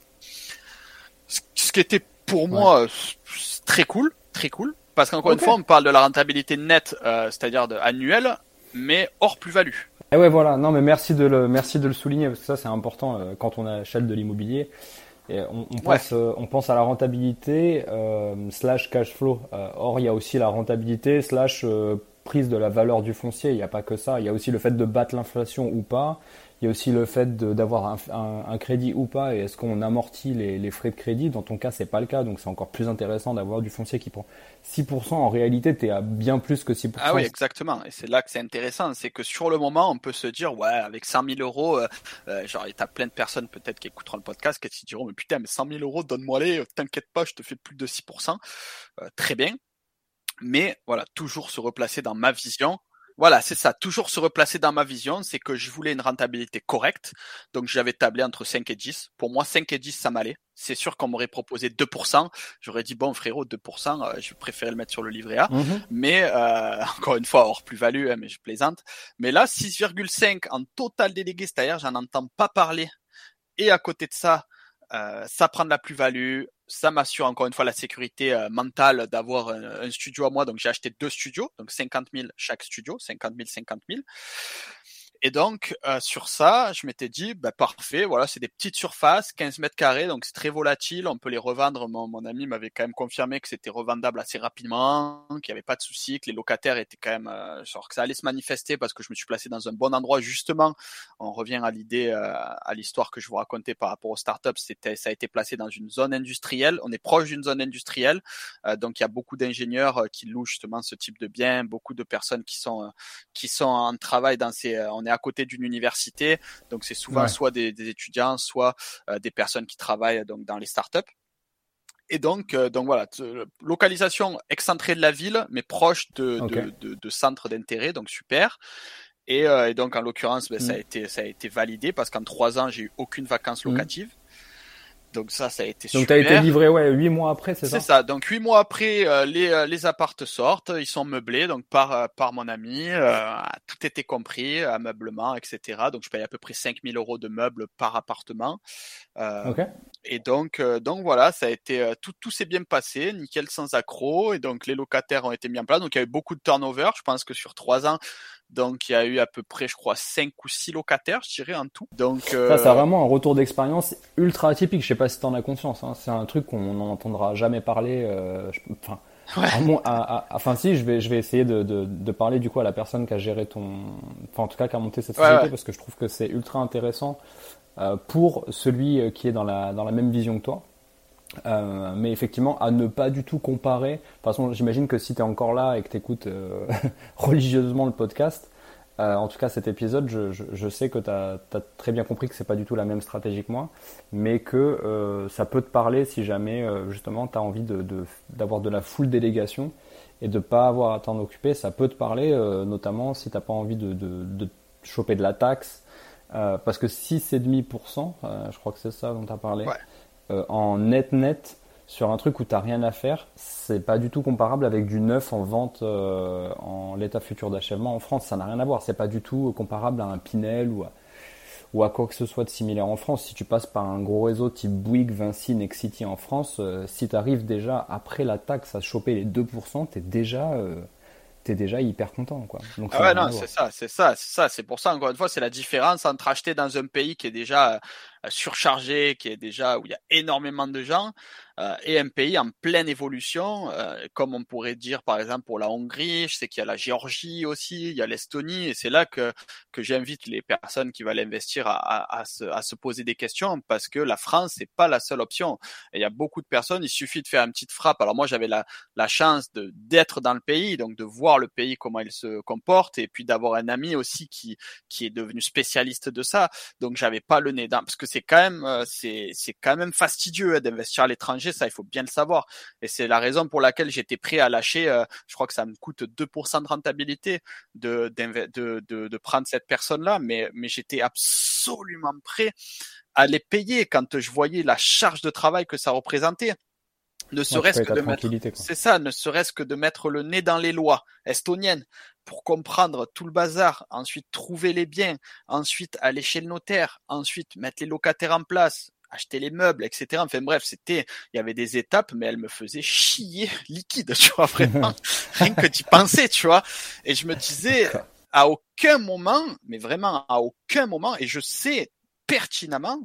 S1: Ce qui était pour moi euh, très cool, très cool. Parce qu'encore une fois, on parle de la rentabilité nette, euh, c'est-à-dire annuelle, mais hors plus-value.
S2: Et eh ouais, voilà. Non, mais merci de le, merci de le souligner parce que ça, c'est important euh, quand on achète de l'immobilier. Et on, on, pense, on pense à la rentabilité slash cash flow. or, il y a aussi la rentabilité slash prise de la valeur du foncier. Il n'y a pas que ça. Il y a aussi le fait de battre l'inflation ou pas. Il y a aussi le fait d'avoir un, crédit ou pas. Et est-ce qu'on amortit les, frais de crédit Dans ton cas, c'est pas le cas. Donc c'est encore plus intéressant d'avoir du foncier qui prend 6%. En réalité, tu es à bien plus que 6%.
S1: Ah oui, exactement. Et c'est là que c'est intéressant. C'est que sur le moment, on peut se dire, ouais, avec 100 000 euros, euh, euh, genre, plein de personnes peut-être qui écouteront le podcast qui se diront, mais putain, mais 100 000 euros, donne-moi les, t'inquiète pas, je te fais plus de 6%. Euh, très bien mais voilà, toujours se replacer dans ma vision. Voilà, c'est ça, toujours se replacer dans ma vision, c'est que je voulais une rentabilité correcte, donc j'avais tablé entre 5 et 10. Pour moi, 5 et 10, ça m'allait. C'est sûr qu'on m'aurait proposé 2%, j'aurais dit, bon frérot, 2%, euh, je préférais le mettre sur le livret A, mmh mais euh, encore une fois, hors plus-value, hein, mais je plaisante. Mais là, 6,5 en total délégué, c'est-à-dire j'en entends pas parler. Et à côté de ça, euh, ça prend de la plus-value, ça m'assure encore une fois la sécurité euh, mentale d'avoir un, studio à moi. Donc j'ai acheté deux studios, donc 50 000 chaque studio, 50 000, 50 000. Et donc euh, sur ça, je m'étais dit, bah, parfait, voilà, c'est des petites surfaces, 15 mètres carrés, donc c'est très volatile, on peut les revendre. Mon, mon ami m'avait quand même confirmé que c'était revendable assez rapidement, qu'il n'y avait pas de souci, que les locataires étaient quand même, euh, genre que ça allait se manifester parce que je me suis placé dans un bon endroit justement. On revient à l'idée, euh, à l'histoire que je vous racontais par rapport aux startups, c'était, ça a été placé dans une zone industrielle. On est proche d'une zone industrielle, donc il y a beaucoup d'ingénieurs qui louent justement ce type de biens, beaucoup de personnes qui sont qui sont en travail dans ces, à côté d'une université, donc c'est souvent soit des, étudiants, soit euh, des personnes qui travaillent donc dans les startups. Et donc, euh, donc voilà, localisation excentrée de la ville, mais proche de, de, centres d'intérêt, donc super. Euh, et, donc en l'occurrence, ben, ça a mm. été ça a été validé parce qu'en trois ans, j'ai eu aucune vacances mm. locative. Donc ça, ça a été
S2: super. Donc as été livré ouais huit mois après, c'est ça
S1: C'est ça. Donc huit mois après, euh, les euh, les appartes sortent, ils sont meublés donc par euh, par mon ami, tout était compris, ameublement, etc. Donc je paye à peu près 5000 euros de meubles par appartement. Et donc donc voilà, ça a été tout tout s'est bien passé, nickel sans accroc. Et donc les locataires ont été mis en place. Donc il y a eu beaucoup de turnover. Je pense que sur trois ans, donc il y a eu à peu près, je crois, 5 ou 6 locataires, je dirais, en tout. Donc
S2: ça, c'est euh, vraiment un retour d'expérience ultra atypique. Je sais pas si tu en as conscience. Hein. C'est un truc qu'on n'entendra jamais parler. Euh, enfin, enfin si, je vais, je vais essayer de, de, de, parler du coup à la personne qui a géré ton, enfin en tout cas qui a monté cette société parce que je trouve que c'est ultra intéressant euh, pour celui qui est dans la dans la même vision que toi. Euh, mais effectivement, à ne pas du tout comparer. De toute façon, j'imagine que si tu es encore là et que tu écoutes euh, religieusement le podcast, euh, en tout cas cet épisode, je, je, je sais que tu as, très bien compris que c'est pas du tout la même stratégie que moi, mais que euh, ça peut te parler si jamais euh, justement tu as envie d'avoir de, de, de, la full délégation et de pas avoir à t'en occuper. Ça peut te parler, notamment si t'as pas envie de, de, choper de la taxe. parce que 6,5%, je crois que c'est ça dont tu as parlé, ouais. En net-net, sur un truc où tu n'as rien à faire, c'est pas du tout comparable avec du neuf en vente euh, en l'état futur d'achèvement en France. Ça n'a rien à voir. C'est pas du tout comparable à un Pinel ou à, ou à quoi que ce soit de similaire en France. Si tu passes par un gros réseau type Bouygues, Vinci, Nexity en France, euh, si tu arrives déjà après la taxe à choper les 2%, tu es déjà. Euh, t'es déjà hyper content quoi.
S1: Donc, ah ouais non c'est ça c'est ça c'est ça c'est pour ça encore une fois c'est la différence entre acheter dans un pays qui est déjà surchargé qui est déjà où il y a énormément de gens euh, et un pays en pleine évolution, euh, comme on pourrait dire par exemple pour la Hongrie, je sais qu'il y a la Géorgie aussi, il y a l'Estonie, et c'est là que, que j'invite les personnes qui veulent investir à, à, à, se, à se poser des questions, parce que la France, c'est pas la seule option. Il y a beaucoup de personnes, il suffit de faire une petite frappe. Alors moi, j'avais la, la chance de d'être dans le pays, donc de voir le pays, comment il se comporte, et puis d'avoir un ami aussi qui, qui est devenu spécialiste de ça. Donc j'avais pas le nez dans, parce que c'est quand même, euh, c'est, c'est quand même fastidieux hein, d'investir à l'étranger ça il faut bien le savoir. Et c'est la raison pour laquelle j'étais prêt à lâcher, euh, je crois que ça me coûte 2% de rentabilité de, de, de, de prendre cette personne-là, mais, mais j'étais absolument prêt à les payer quand je voyais la charge de travail que ça représentait ne serait-ce que de mettre, c'est ça, ne serait-ce que de mettre le nez dans les lois estoniennes pour comprendre tout le bazar, ensuite trouver les biens, ensuite aller chez le notaire, ensuite mettre les locataires en place, acheter les meubles, etc. Enfin bref, c'était, il y avait des étapes, mais elle me faisait chier liquide, tu vois, vraiment, rien que d'y penser, tu vois. Et je me disais, à aucun moment, mais vraiment à aucun moment, et je sais pertinemment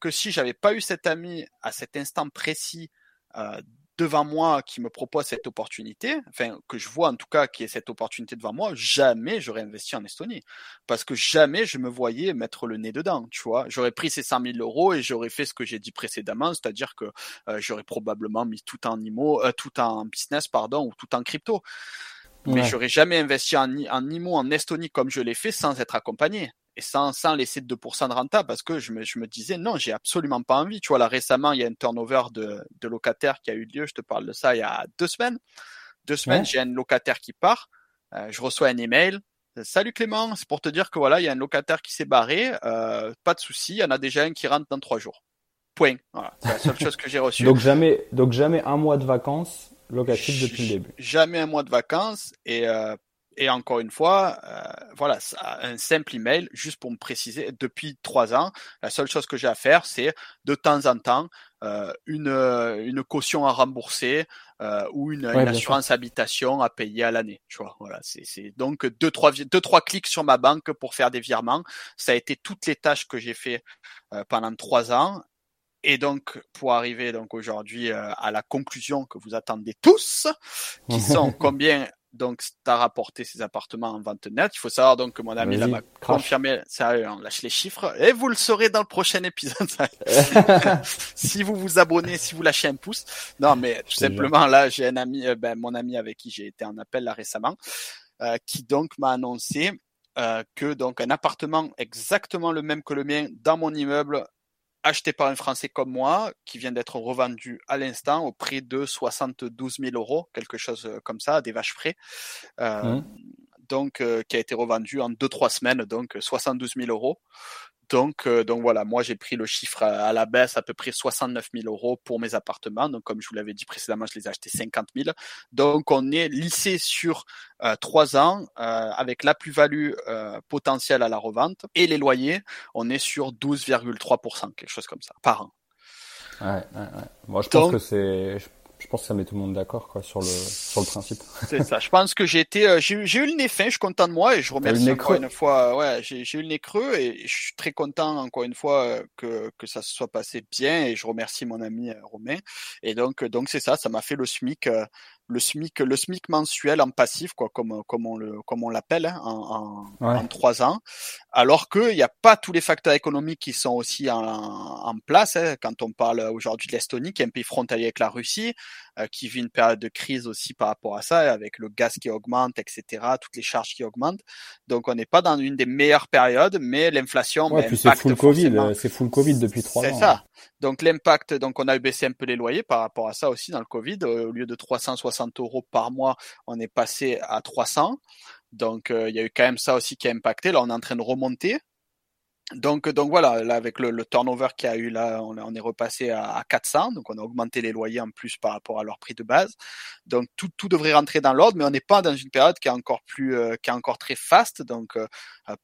S1: que si j'avais pas eu cet ami à cet instant précis euh, devant moi qui me propose cette opportunité, enfin que je vois en tout cas qui est cette opportunité devant moi, jamais j'aurais investi en Estonie. Parce que jamais je me voyais mettre le nez dedans, tu vois. J'aurais pris ces 100 000 euros et j'aurais fait ce que j'ai dit précédemment, c'est-à-dire que euh, j'aurais probablement mis tout en IMO, euh, tout en business, pardon, ou tout en crypto. Mais j'aurais jamais investi en, en IMO en Estonie comme je l'ai fait sans être accompagné et sans, sans laisser 2% de renta parce que je me, je me disais non, j'ai absolument pas envie. Tu vois, là récemment, il y a un turnover de, de locataires qui a eu lieu. Je te parle de ça il y a deux semaines. Deux semaines, j'ai un locataire qui part. Euh, je reçois un email. Salut Clément, c'est pour te dire que voilà, il y a un locataire qui s'est barré. Euh, pas de souci, il y en a déjà un qui rentre dans trois jours. Point. Voilà, c'est la seule chose que j'ai reçue.
S2: Donc jamais, donc jamais un mois de vacances locatif depuis le début.
S1: Jamais un mois de vacances et euh, et encore une fois, euh, voilà, un simple email juste pour me préciser. Depuis trois ans, la seule chose que j'ai à faire, c'est de temps en temps euh, une, une caution à rembourser euh, ou une, une assurance habitation à payer à l'année. Tu vois, voilà, c'est donc deux trois deux trois clics sur ma banque pour faire des virements. Ça a été toutes les tâches que j'ai fait euh, pendant trois ans et donc, pour arriver donc aujourd'hui euh, à la conclusion que vous attendez tous, qui sont combien donc t'as rapporté ces appartements en vente nette. Il faut savoir donc que mon ami là m'a confirmé, sérieux, on lâche les chiffres, et vous le saurez dans le prochain épisode. si vous vous abonnez, si vous lâchez un pouce. Non, mais tout simplement là, j'ai un ami, euh, ben, mon ami avec qui j'ai été en appel là récemment, euh, qui donc m'a annoncé euh, que donc un appartement exactement le même que le mien dans mon immeuble acheté par un Français comme moi, qui vient d'être revendu à l'instant au prix de 72 000 euros, quelque chose euh, comme ça, des vaches frais. Euh, mmh. Donc, euh, qui a été revendu en 2-3 semaines, donc 72 000 euros. Donc, euh, donc voilà, moi j'ai pris le chiffre à, la baisse, à peu près 69 000 euros pour mes appartements. Donc, comme je vous l'avais dit précédemment, je les ai achetés 50 000. Donc, on est lissé sur euh, trois ans euh, avec la plus-value potentielle à la revente et les loyers, on est sur 12,3%, quelque chose comme ça, par an.
S2: Ouais, ouais, ouais. Moi, je pense que c'est, je pense que ça met tout le monde d'accord quoi sur le sur le principe.
S1: C'est ça. Je pense que j'ai été euh, j'ai eu le nez fin, je suis content de moi et je remercie encore une fois euh, ouais, j'ai eu le nez creux et je suis très content encore une fois euh, que que ça se soit passé bien et je remercie mon ami Romain et donc donc c'est ça, ça m'a fait le SMIC le SMIC, le SMIC mensuel en passif, quoi, comme, comme on le, comme on l'appelle, hein, en, en, trois ans. Alors qu'il n'y a pas tous les facteurs économiques qui sont aussi en, en place. Hein, quand on parle aujourd'hui de l'Estonie, qui est un pays frontalier avec la Russie, qui vit une période de crise aussi par rapport à ça, avec le gaz qui augmente, etc., toutes les charges qui augmentent. Donc on n'est pas dans une des meilleures périodes, mais l'inflation.
S2: Ouais, puis c'est full Covid, c'est full Covid depuis trois ans.
S1: C'est ça. Donc l'impact, donc on a baissé un peu les loyers par rapport à ça aussi dans le Covid. Au lieu de 360 euros par mois, on est passé à 300. Donc euh, il y a eu quand même ça aussi qui a impacté. Là, on est en train de remonter. Donc, donc voilà, là avec le, le turnover qu'il y a eu là, on, on est repassé à, à, 400, donc on a augmenté les loyers en plus par rapport à leur prix de base. Donc tout, tout devrait rentrer dans l'ordre, mais on n'est pas dans une période qui est encore plus, euh, qui est encore très faste. Donc euh,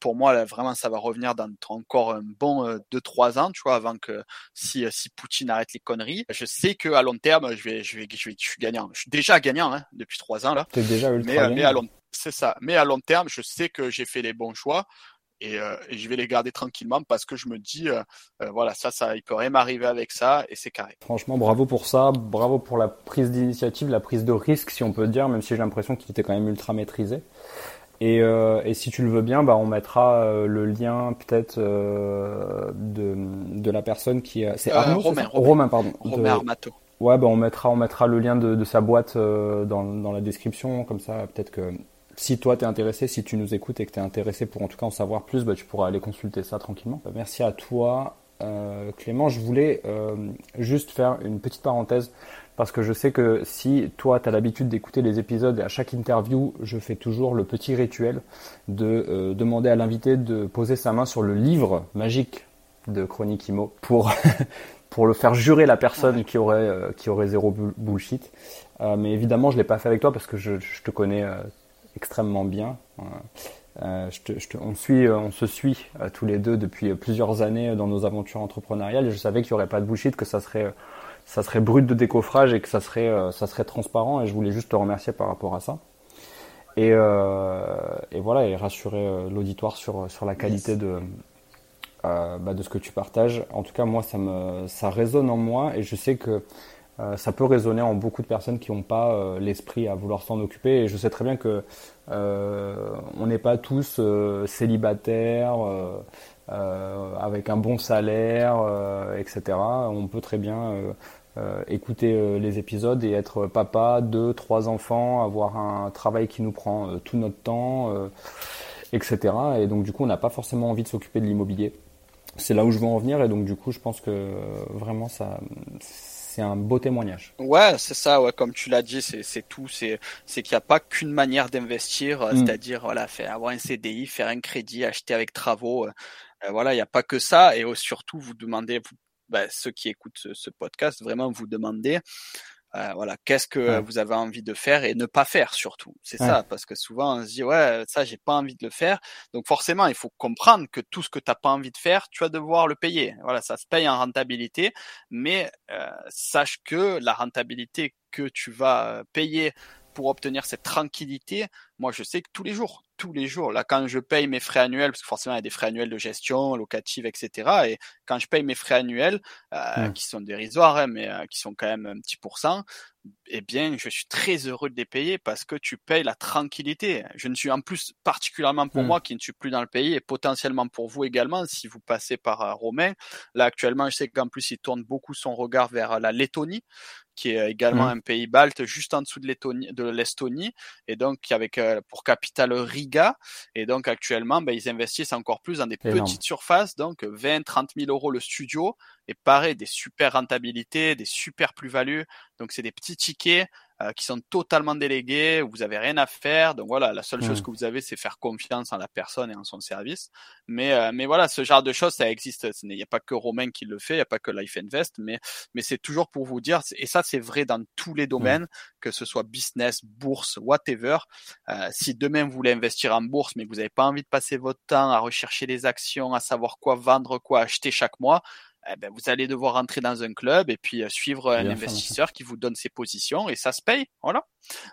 S1: pour moi, là, vraiment, ça va revenir dans encore un bon euh, 2-3 ans, tu vois, avant que si si Poutine arrête les conneries. Je sais que à long terme, je vais, je vais, je vais, je suis gagnant. Je suis déjà gagnant hein, depuis 3 ans là.
S2: T'es déjà ultra
S1: mais, euh, mais à long, c'est ça. Mais à long terme, je sais que j'ai fait les bons choix. Et, euh, et, je vais les garder tranquillement parce que je me dis euh, euh, voilà ça ça il peut rien m'arriver avec ça et c'est carré.
S2: Franchement bravo pour ça, bravo pour la prise d'initiative, la prise de risque si on peut dire même si j'ai l'impression qu'il était quand même ultra maîtrisé. Et, et, si tu le veux bien, bah on mettra le lien peut-être de, de la personne qui c'est Arnaud,
S1: Romain,
S2: Romain, Romain, pardon.
S1: Romain Armato.
S2: Ouais, bah on mettra on mettra le lien de, de sa boîte dans, dans la description comme ça peut-être que si toi t'es intéressé, si tu nous écoutes et que t'es intéressé pour en tout cas en savoir plus, bah, tu pourras aller consulter ça tranquillement. Bah, merci à toi, euh, Clément. Je voulais euh, juste faire une petite parenthèse parce que je sais que si toi tu as l'habitude d'écouter les épisodes et à chaque interview, je fais toujours le petit rituel de euh, demander à l'invité de poser sa main sur le livre magique de Chronique Imo pour pour le faire jurer la personne qui aurait qui aurait zéro bullshit. mais évidemment, je l'ai pas fait avec toi parce que je, je te connais extrêmement bien. Euh, je te, je te, on, suit, on se suit euh, tous les deux depuis plusieurs années dans nos aventures entrepreneuriales et je savais qu'il n'y aurait pas de bullshit, que ça serait, ça serait brut de décoffrage et que ça serait, euh, ça serait transparent et je voulais juste te remercier par rapport à ça. Et, euh, et voilà, et rassurer euh, l'auditoire sur, sur la qualité yes. de, euh, bah, de ce que tu partages. En tout cas, moi, ça, me, ça résonne en moi et je sais que euh, ça peut résonner en beaucoup de personnes qui n'ont pas euh, l'esprit à vouloir s'en occuper. Et je sais très bien que euh, on n'est pas tous célibataires, avec un bon salaire, etc. On peut très bien écouter les épisodes et être papa, deux, trois enfants, avoir un travail qui nous prend tout notre temps, etc. Et donc du coup, on n'a pas forcément envie de s'occuper de l'immobilier. C'est là où je veux en venir et donc du coup, je pense que vraiment ça c'est un beau témoignage.
S1: Ouais, c'est ça, ouais, comme tu l'as dit, c'est tout, c'est c'est qu'il n'y a pas qu'une manière d'investir, mm. c'est-à-dire voilà, faire avoir un CDI, faire un crédit, acheter avec travaux, euh, voilà, il n'y a pas que ça, et surtout vous demandez, vous, bah, ceux qui écoutent ce, ce, podcast, vraiment vous demandez euh, voilà, qu'est-ce que ouais. vous avez envie de faire et ne pas faire surtout. C'est ouais. ça, parce que souvent on se dit ouais, ça j'ai pas envie de le faire. Donc forcément, il faut comprendre que tout ce que t'as pas envie de faire, tu vas devoir le payer. Voilà, ça se paye en rentabilité, mais euh, sache que la rentabilité que tu vas payer pour obtenir cette tranquillité, moi je sais que tous les jours, tous les jours, là quand je paye mes frais annuels, parce que forcément il y a des frais annuels de gestion, locative, etc. Et quand je paye mes frais annuels, euh, mmh. qui sont dérisoires, hein, mais euh, qui sont quand même un petit pourcent, eh bien je suis très heureux de les payer parce que tu payes la tranquillité. Je ne suis en plus particulièrement pour mmh. moi qui ne suis plus dans le pays et potentiellement pour vous également si vous passez par euh, Romain. Là actuellement je sais qu'en plus il tourne beaucoup son regard vers la Lettonie qui est également mmh. un pays balte juste en dessous de l'Estonie. Et donc avec euh, pour capitale Riga. Et donc actuellement ben, ils investissent encore plus dans des Énorme. petites surfaces. Donc 20 30 000 euros le studio. Et pareil des super rentabilités des super plus-values. Donc c'est des petits tickets euh, qui sont totalement délégués, où vous avez rien à faire. Donc voilà, la seule mmh. chose que vous avez, c'est faire confiance en la personne et en son service. Mais euh, mais voilà, ce genre de choses, ça existe. Il n'y a pas que Romain qui le fait, il n'y a pas que Life Invest, mais mais c'est toujours pour vous dire, et ça c'est vrai dans tous les domaines, mmh. que ce soit business, bourse, whatever. Euh, si demain vous voulez investir en bourse, mais que vous n'avez pas envie de passer votre temps à rechercher des actions, à savoir quoi vendre, quoi acheter chaque mois, eh ben, vous allez devoir rentrer dans un club et puis euh, suivre un investisseur qui vous donne ses positions et ça se paye, voilà.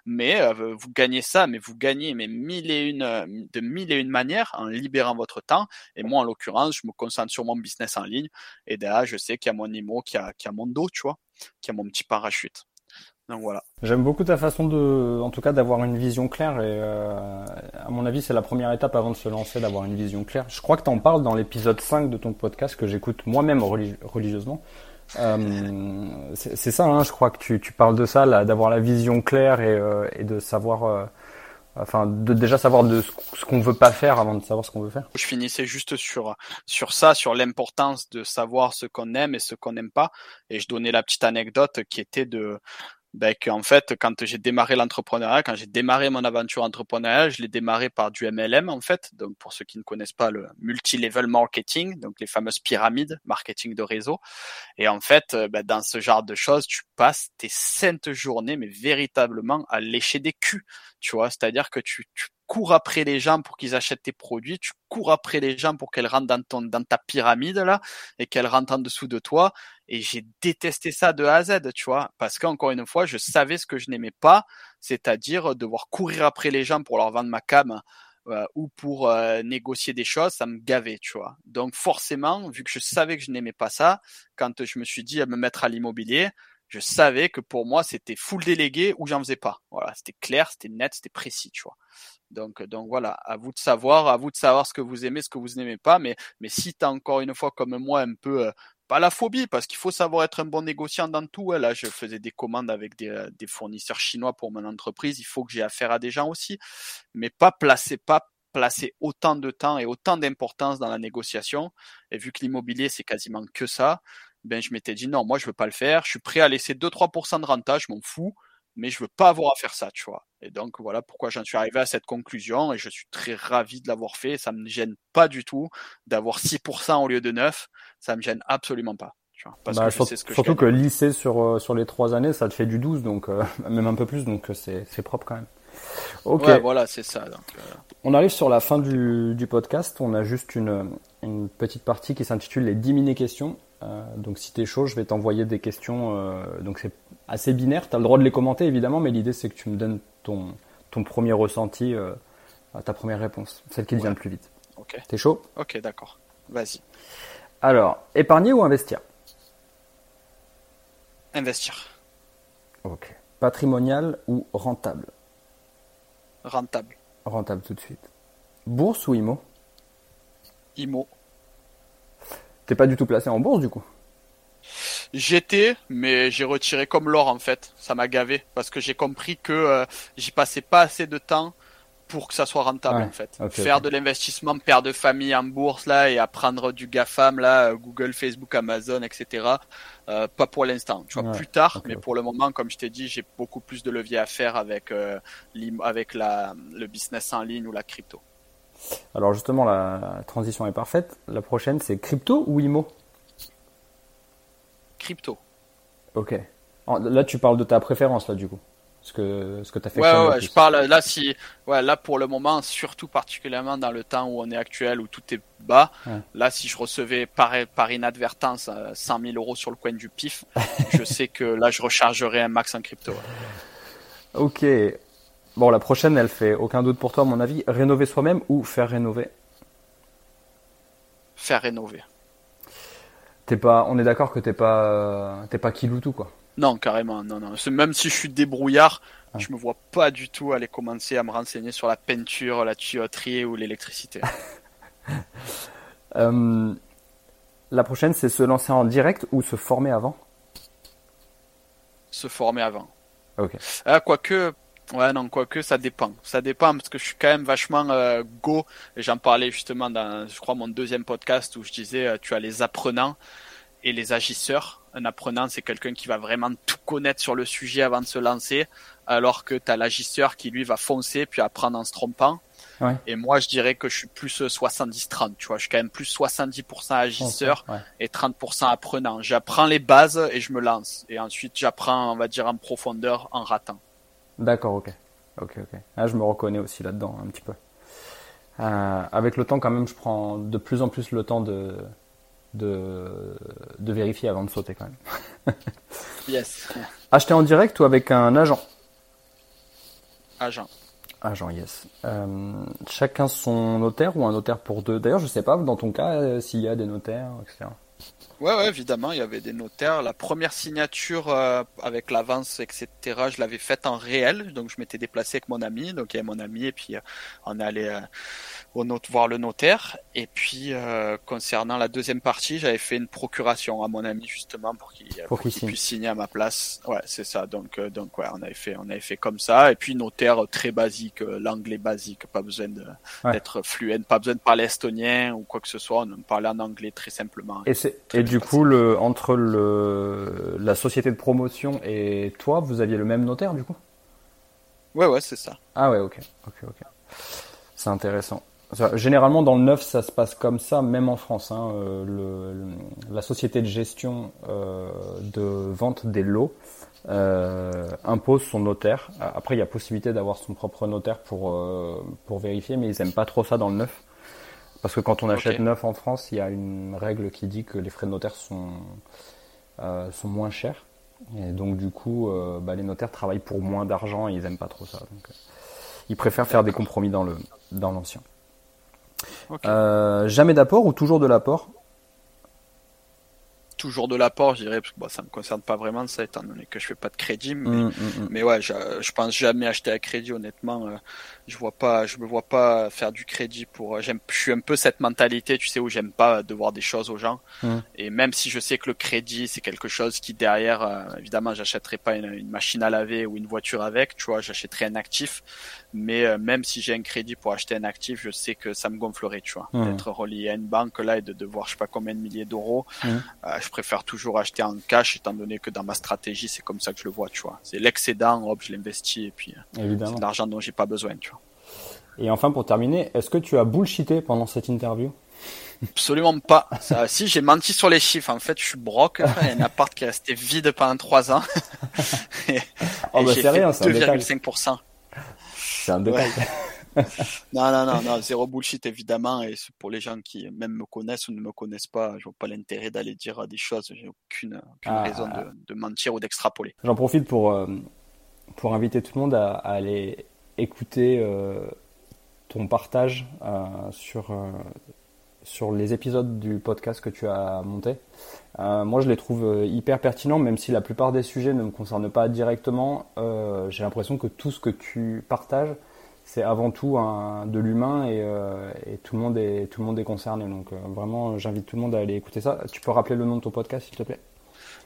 S1: Mais euh, vous gagnez ça, mais vous gagnez mais mille et une euh, de mille et une manières en libérant votre temps. Et moi, en l'occurrence, je me concentre sur mon business en ligne et derrière, je sais qu'il y a mon IMO, qui a, qui a mon dos, tu vois, qui a mon petit parachute. Donc voilà.
S2: J'aime beaucoup ta façon de, en tout cas, d'avoir une vision claire et euh, à mon avis, c'est la première étape avant de se lancer, d'avoir une vision claire. Je crois que tu en parles dans l'épisode 5 de ton podcast que j'écoute moi-même religieusement. Euh, c'est ça, hein, je crois que tu, tu parles de ça, d'avoir la vision claire et, euh, et de savoir, euh, enfin, de déjà savoir de ce qu'on veut pas faire avant de savoir ce qu'on veut faire.
S1: Je finissais juste sur sur ça, sur l'importance de savoir ce qu'on aime et ce qu'on n'aime pas, et je donnais la petite anecdote qui était de ben, qu'en fait, quand j'ai démarré l'entrepreneuriat, quand j'ai démarré mon aventure entrepreneuriale, je l'ai démarré par du MLM, en fait. Donc, pour ceux qui ne connaissent pas le multi-level marketing, donc les fameuses pyramides, marketing de réseau. Et en fait, euh, ben, dans ce genre de choses, tu passes tes saintes journées, mais véritablement à lécher des culs, tu vois. C'est-à-dire que tu, tu cours après les gens pour qu'ils achètent tes produits, tu cours après les gens pour qu'elles rentrent dans ton dans ta pyramide là et qu'elles rentrent en dessous de toi et j'ai détesté ça de A à Z, tu vois, parce qu'encore une fois, je savais ce que je n'aimais pas, c'est-à-dire devoir courir après les gens pour leur vendre ma cam euh, ou pour euh, négocier des choses, ça me gavait, tu vois. Donc forcément, vu que je savais que je n'aimais pas ça, quand je me suis dit à me mettre à l'immobilier, je savais que pour moi c'était full délégué ou j'en faisais pas. Voilà, c'était clair, c'était net, c'était précis, tu vois. Donc, donc voilà, à vous de savoir, à vous de savoir ce que vous aimez, ce que vous n'aimez pas. Mais, mais si tu as encore une fois comme moi un peu euh, pas la phobie, parce qu'il faut savoir être un bon négociant dans tout. Hein. Là, je faisais des commandes avec des, euh, des fournisseurs chinois pour mon entreprise. Il faut que j'ai affaire à des gens aussi, mais pas placer, pas placer autant de temps et autant d'importance dans la négociation. Et vu que l'immobilier c'est quasiment que ça, ben je m'étais dit non, moi je veux pas le faire. Je suis prêt à laisser 2-3% de rentage, je m'en fous mais je veux pas avoir à faire ça, tu vois. Et donc voilà pourquoi j'en suis arrivé à cette conclusion et je suis très ravi de l'avoir fait. Ça me gêne pas du tout d'avoir 6% au lieu de 9. Ça me gêne absolument pas. Tu vois,
S2: parce bah, que je sais ce que surtout que lycée sur euh, sur les trois années, ça te fait du 12, donc euh, même un peu plus, donc euh, c'est c'est propre quand même.
S1: Ok. Ouais, voilà, c'est ça. Donc,
S2: On arrive sur la fin du, du podcast. On a juste une, une petite partie qui s'intitule les 10 mini-questions. Euh, donc si t'es chaud, je vais t'envoyer des questions. Donc c'est assez binaire. T'as le droit de les commenter évidemment, mais l'idée c'est que tu me donnes ton ton premier ressenti, euh, ta première réponse, celle qui te vient le plus vite.
S1: Ok.
S2: T'es chaud?
S1: Ok, d'accord. Vas-y.
S2: Alors, épargner ou investir?
S1: Investir.
S2: Ok. Patrimonial ou rentable?
S1: Rentable.
S2: Rentable tout de suite. Bourse ou IMO
S1: IMO.
S2: T'es pas du tout placé en bourse du coup?
S1: J'étais, mais j'ai retiré comme l'or en fait. Ça m'a gavé parce que j'ai compris que euh, j'y passais pas assez de temps pour que ça soit rentable en fait. Faire de l'investissement père de famille en bourse là et apprendre du GAFAM là, Google, Facebook, Amazon, etc. Euh, pas pour l'instant. Tu vois plus tard, mais pour le moment, comme je t'ai dit, j'ai beaucoup plus de leviers à faire avec euh, avec la le business en ligne ou la crypto.
S2: Alors justement, la transition est parfaite. La prochaine, c'est crypto ou IMO
S1: Crypto.
S2: Ok. Là, tu parles de ta préférence, là, du coup. Ce que, ce que tu as fait.
S1: Ouais, ouais, je parle là, si, ouais, là, pour le moment, surtout particulièrement dans le temps où on est actuel, où tout est bas, là, si je recevais par, par inadvertance 100 euh, 000 euros sur le coin du pif, je sais que là, je rechargerai un max en crypto.
S2: Ok. Bon, la prochaine, elle fait aucun doute pour toi, à mon avis. Rénover soi-même ou faire rénover?
S1: Faire rénover.
S2: T'es pas, on est d'accord que t'es pas, t'es pas tout quoi.
S1: Non, carrément, non, non. Même si je suis débrouillard, je me vois pas du tout aller commencer à me renseigner sur la peinture, la tuyauterie ou l'électricité.
S2: Euh, la prochaine, c'est se lancer en direct ou se former avant?
S1: Se former avant.
S2: Ok.
S1: Ah, quoique, Ouais, non, quoique ça dépend. Ça dépend parce que je suis quand même vachement euh, go. J'en parlais justement dans, je crois, mon deuxième podcast où je disais, euh, tu as les apprenants et les agisseurs. Un apprenant, c'est quelqu'un qui va vraiment tout connaître sur le sujet avant de se lancer, alors que tu as l'agisseur qui lui va foncer puis apprendre en se trompant. Ouais. Et moi, je dirais que je suis plus 70-30, tu vois. Je suis quand même plus 70% agisseur et 30% apprenant. J'apprends les bases et je me lance. Et ensuite, j'apprends, on va dire, en profondeur en ratant.
S2: D'accord, ok. Ok, ok. Ah, je me reconnais aussi là-dedans un petit peu. Euh, avec le temps, quand même, je prends de plus en plus le temps de, de, de vérifier avant de sauter quand même.
S1: yes.
S2: Acheter en direct ou avec un agent?
S1: Agent.
S2: Agent, yes. Euh, chacun son notaire ou un notaire pour deux D'ailleurs, je sais pas dans ton cas euh, s'il y a des notaires, etc.
S1: Ouais, ouais, évidemment, il y avait des notaires. La première signature euh, avec l'avance, etc., je l'avais faite en réel. Donc, je m'étais déplacé avec mon ami. Donc, il y avait mon ami et puis euh, on est allé euh, au voir le notaire. Et puis, concernant la deuxième partie, j'avais fait une procuration à mon ami justement pour qu'il puisse signer à ma place. Ouais, c'est ça. Donc, donc ouais, on avait fait, on avait fait comme ça. Et puis, notaire très basique, l'anglais basique, pas besoin d'être fluent, pas besoin de parler estonien ou quoi que ce soit. On parlait en anglais très simplement.
S2: Et c'est du coup, le, entre le, la société de promotion et toi, vous aviez le même notaire du coup?
S1: Ouais, ouais, c'est ça.
S2: Ah ouais, ok, ok, ok. C'est intéressant. Généralement, dans le neuf, ça se passe comme ça, même en France. Hein, euh, le, la société de gestion euh, de vente des lots euh, impose son notaire. Après, il y a possibilité d'avoir son propre notaire pour, euh, pour vérifier, mais ils aiment pas trop ça dans le neuf. Parce que quand on achète neuf en France, il y a une règle qui dit que les frais de notaire sont, euh, sont moins chers. Et donc du coup, euh, bah, les notaires travaillent pour moins d'argent et ils aiment pas trop ça. Donc, euh, ils préfèrent faire des compromis dans le dans l'ancien. jamais d'apport ou toujours de l'apport?
S1: Toujours de l'apport, je dirais, parce que bon, ça me concerne pas vraiment ça, étant donné que je fais pas de crédit. Mais, mmh, mmh, mmh. mais ouais, je, je, pense jamais acheter à crédit, honnêtement. Euh, je vois pas, je me vois pas faire du crédit pour. Euh, j'aime, je suis un peu cette mentalité, tu sais, où j'aime pas devoir des choses aux gens. Et même si je sais que le crédit, c'est quelque chose qui derrière, euh, évidemment, j'achèterai pas une, une, machine à laver ou une voiture avec, tu vois, j'achèterai un actif. Mais même si j'ai un crédit pour acheter un actif, je sais que ça me gonflerait, tu vois, d'être relié à une banque là et de devoir, je sais pas combien de milliers d'euros je préfère toujours acheter en cash étant donné que dans ma stratégie, c'est comme ça que je le vois, tu vois. C'est l'excédent, hop, je l'investis et puis euh, c'est de l'argent dont j'ai pas besoin, tu vois.
S2: Et enfin, pour terminer, est-ce que tu as bullshité pendant cette interview?
S1: Absolument pas. Ça, si, j'ai menti sur les chiffres. En fait, je suis broke. Il y a un appart qui est resté vide pendant trois ans.
S2: et, oh, bah,
S1: j'ai fait 2,5%.
S2: C'est un détail.
S1: non, non, non, non, zéro bullshit évidemment. Et pour les gens qui même me connaissent ou ne me connaissent pas, je vois pas l'intérêt d'aller dire des choses. J'ai aucune, ah. raison de, mentir ou d'extrapoler.
S2: J'en profite pour, euh, pour inviter tout le monde à, aller écouter euh, ton partage euh, sur, sur les épisodes du podcast que tu as monté. moi, je les trouve hyper pertinents, même si la plupart des sujets ne me concernent pas directement. J'ai l'impression que tout ce que tu partages c'est avant tout de l'humain euh, et, tout le monde est tout le monde est concerné. Donc euh, vraiment, j'invite tout le monde à aller écouter ça. Tu peux rappeler le nom de ton podcast, s'il te plaît?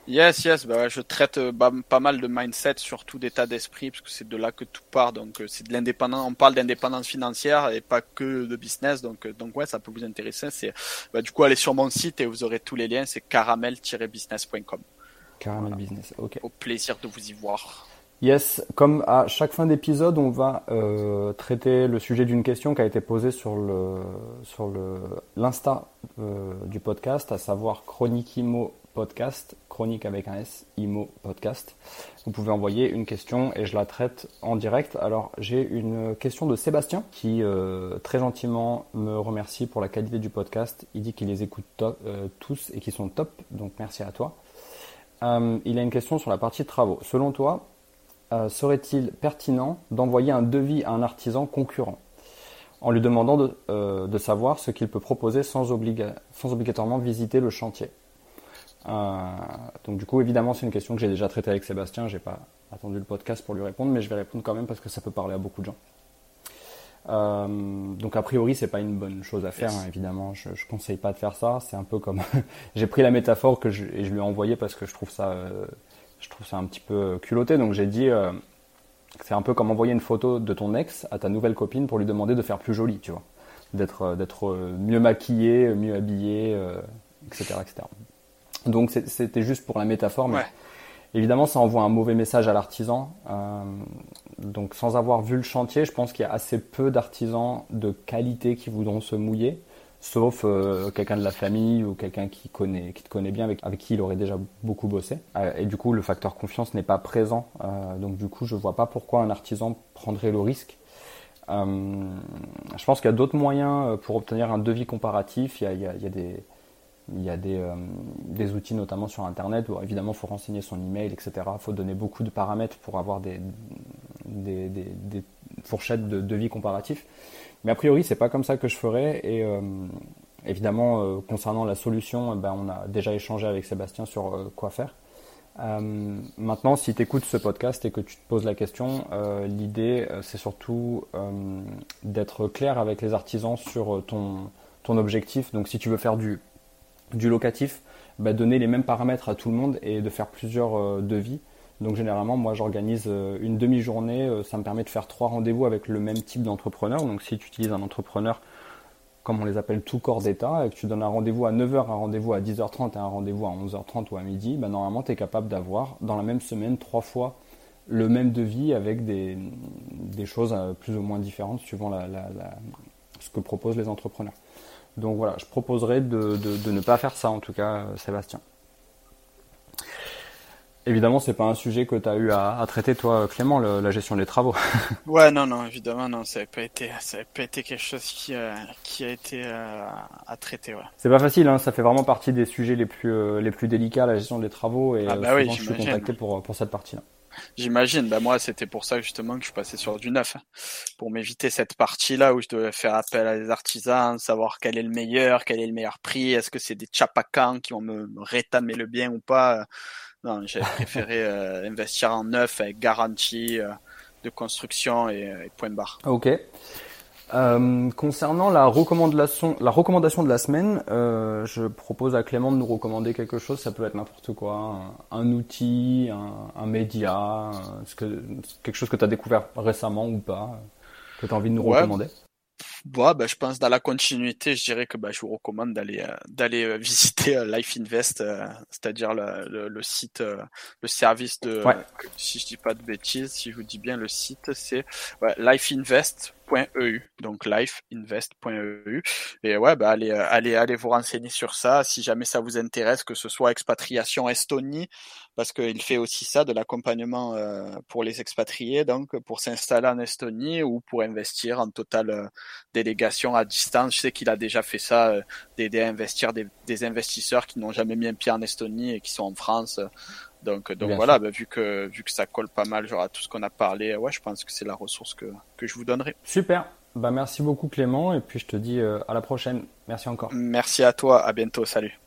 S1: Yes, yes. Bah je traite euh, bah, pas mal de mindset, surtout d'état d'esprit, parce que c'est de là que tout part. Donc c'est de l'indépendance. On parle d'indépendance financière et pas que de business. Donc donc ouais, ça peut vous intéresser. C'est bah, du coup allez sur mon site et vous aurez tous les liens. C'est caramel-business.com.
S2: Caramel Business. Ok.
S1: Au plaisir de vous y voir.
S2: Yes, comme à chaque fin d'épisode, on va euh, traiter le sujet d'une question qui a été posée sur le sur le l'insta euh, du podcast, à savoir Chronique Imo Podcast, chronique avec un S, Imo Podcast. Vous pouvez envoyer une question et je la traite en direct. Alors j'ai une question de Sébastien qui euh, très gentiment me remercie pour la qualité du podcast. Il dit qu'il les écoute tous et qu'ils sont top, donc merci à toi. il a une question sur la partie travaux. Selon toi, euh, serait-il pertinent d'envoyer un devis à un artisan concurrent en lui demandant de, euh, savoir ce qu'il peut proposer sans, obligatoirement visiter le chantier? Euh, Donc du coup, évidemment, c'est une question que j'ai déjà traitée avec Sébastien. J'ai pas attendu le podcast pour lui répondre, mais je vais répondre quand même parce que ça peut parler à beaucoup de gens. donc a priori c'est pas une bonne chose à faire hein, évidemment je, ne conseille pas de faire ça c'est un peu comme j'ai pris la métaphore que je, et je lui ai envoyé parce que je trouve ça je trouve ça un petit peu culotté. Donc j'ai dit, euh, c'est un peu comme envoyer une photo de ton ex à ta nouvelle copine pour lui demander de faire plus jolie, tu vois, d'être euh, d'être euh, mieux maquillée, mieux habillée, etc., etc. Donc c'était juste pour la métaphore, mais évidemment ça envoie un mauvais message à l'artisan. donc sans avoir vu le chantier, je pense qu'il y a assez peu d'artisans de qualité qui voudront se mouiller sauf euh, quelqu'un de la famille ou quelqu'un qui te connaît bien, avec, qui il aurait déjà beaucoup bossé. Euh, et du coup, le facteur confiance n'est pas présent. Euh, donc du coup, je vois pas pourquoi un artisan prendrait le risque. je pense qu'il y a d'autres moyens pour obtenir un devis comparatif. Il y a, des outils notamment sur Internet où évidemment il faut renseigner son email, etc. Il faut donner beaucoup de paramètres pour avoir des fourchettes de devis comparatifs. Mais a priori, c'est pas comme ça que je ferais. Et, euh, évidemment, concernant la solution, ben, on a déjà échangé avec Sébastien sur quoi faire. Euh, maintenant, si tu écoutes ce podcast et que tu te poses la question, euh, l'idée, euh, c'est surtout d'être clair avec les artisans sur ton, ton objectif. Donc, si tu veux faire du, du locatif, bah, donner les mêmes paramètres à tout le monde et de faire plusieurs devis. Donc, généralement, moi, j'organise une demi-journée. ça me permet de faire trois rendez-vous avec le même type d'entrepreneur. Donc, si tu utilises un entrepreneur comme on les appelle tout corps d'état, et que tu donnes un rendez-vous à 9h, un rendez-vous à 10h30 et un rendez-vous à 11h30 ou à midi, ben normalement tu es capable d'avoir dans la même semaine trois fois le même devis avec des, des choses euh, plus ou moins différentes suivant la, la, ce que proposent les entrepreneurs. Donc voilà, je proposerais de, de, de ne pas faire ça en tout cas, euh, Sébastien. Évidemment, c'est pas un sujet que tu as eu à, traiter toi, Clément, la gestion des travaux.
S1: ouais, non, non, évidemment, non, ça n'a pas été, ça pas été quelque chose qui, euh, qui a été euh, à traiter. Ouais.
S2: C'est pas facile, hein, ça fait vraiment partie des sujets les plus, euh, les plus délicats, la gestion des travaux, et ah bah souvent, je suis contacté pour, pour cette partie-là.
S1: J'imagine. Bah moi, c'était pour ça justement que je passais sur du neuf, hein, pour m'éviter cette partie-là où je devais faire appel à des artisans, savoir quel est le meilleur, quel est le meilleur prix, est-ce que c'est des chapacans qui vont me rétamer le bien ou pas. Non, j'avais préféré euh, investir en neuf avec garantie euh, de construction et, point de barre.
S2: Ok. Euh, concernant la recommandation, la recommandation de la semaine, je propose à Clément de nous recommander quelque chose. Ça peut être n'importe quoi, un, outil, un, média, que, quelque chose que tu as découvert récemment ou pas, que tu as envie de nous recommander.
S1: Bon, bah, je pense dans la continuité, je dirais que bah, je vous recommande d'aller euh, d'aller euh, visiter euh, Life Invest, c'est-à-dire le, le, site, le service de, si je dis pas de bêtises, si je vous dis bien le site, c'est ouais, Invest .eu donc lifeinvest.eu et ouais bah allez euh, allez allez vous renseigner sur ça si jamais ça vous intéresse que ce soit expatriation Estonie parce qu'il fait aussi ça de l'accompagnement euh, pour les expatriés donc pour s'installer en Estonie ou pour investir en totale euh, délégation à distance je sais qu'il a déjà fait ça d'aider à investir des, des investisseurs qui n'ont jamais mis un pied en Estonie et qui sont en France donc, donc voilà, bah, vu que vu que ça colle pas mal genre à tout ce qu'on a parlé, ouais, je pense que c'est la ressource que, que je vous donnerai.
S2: Super. Bah merci beaucoup Clément et puis je te dis euh, à la prochaine. Merci encore.
S1: Merci à toi. À bientôt. Salut.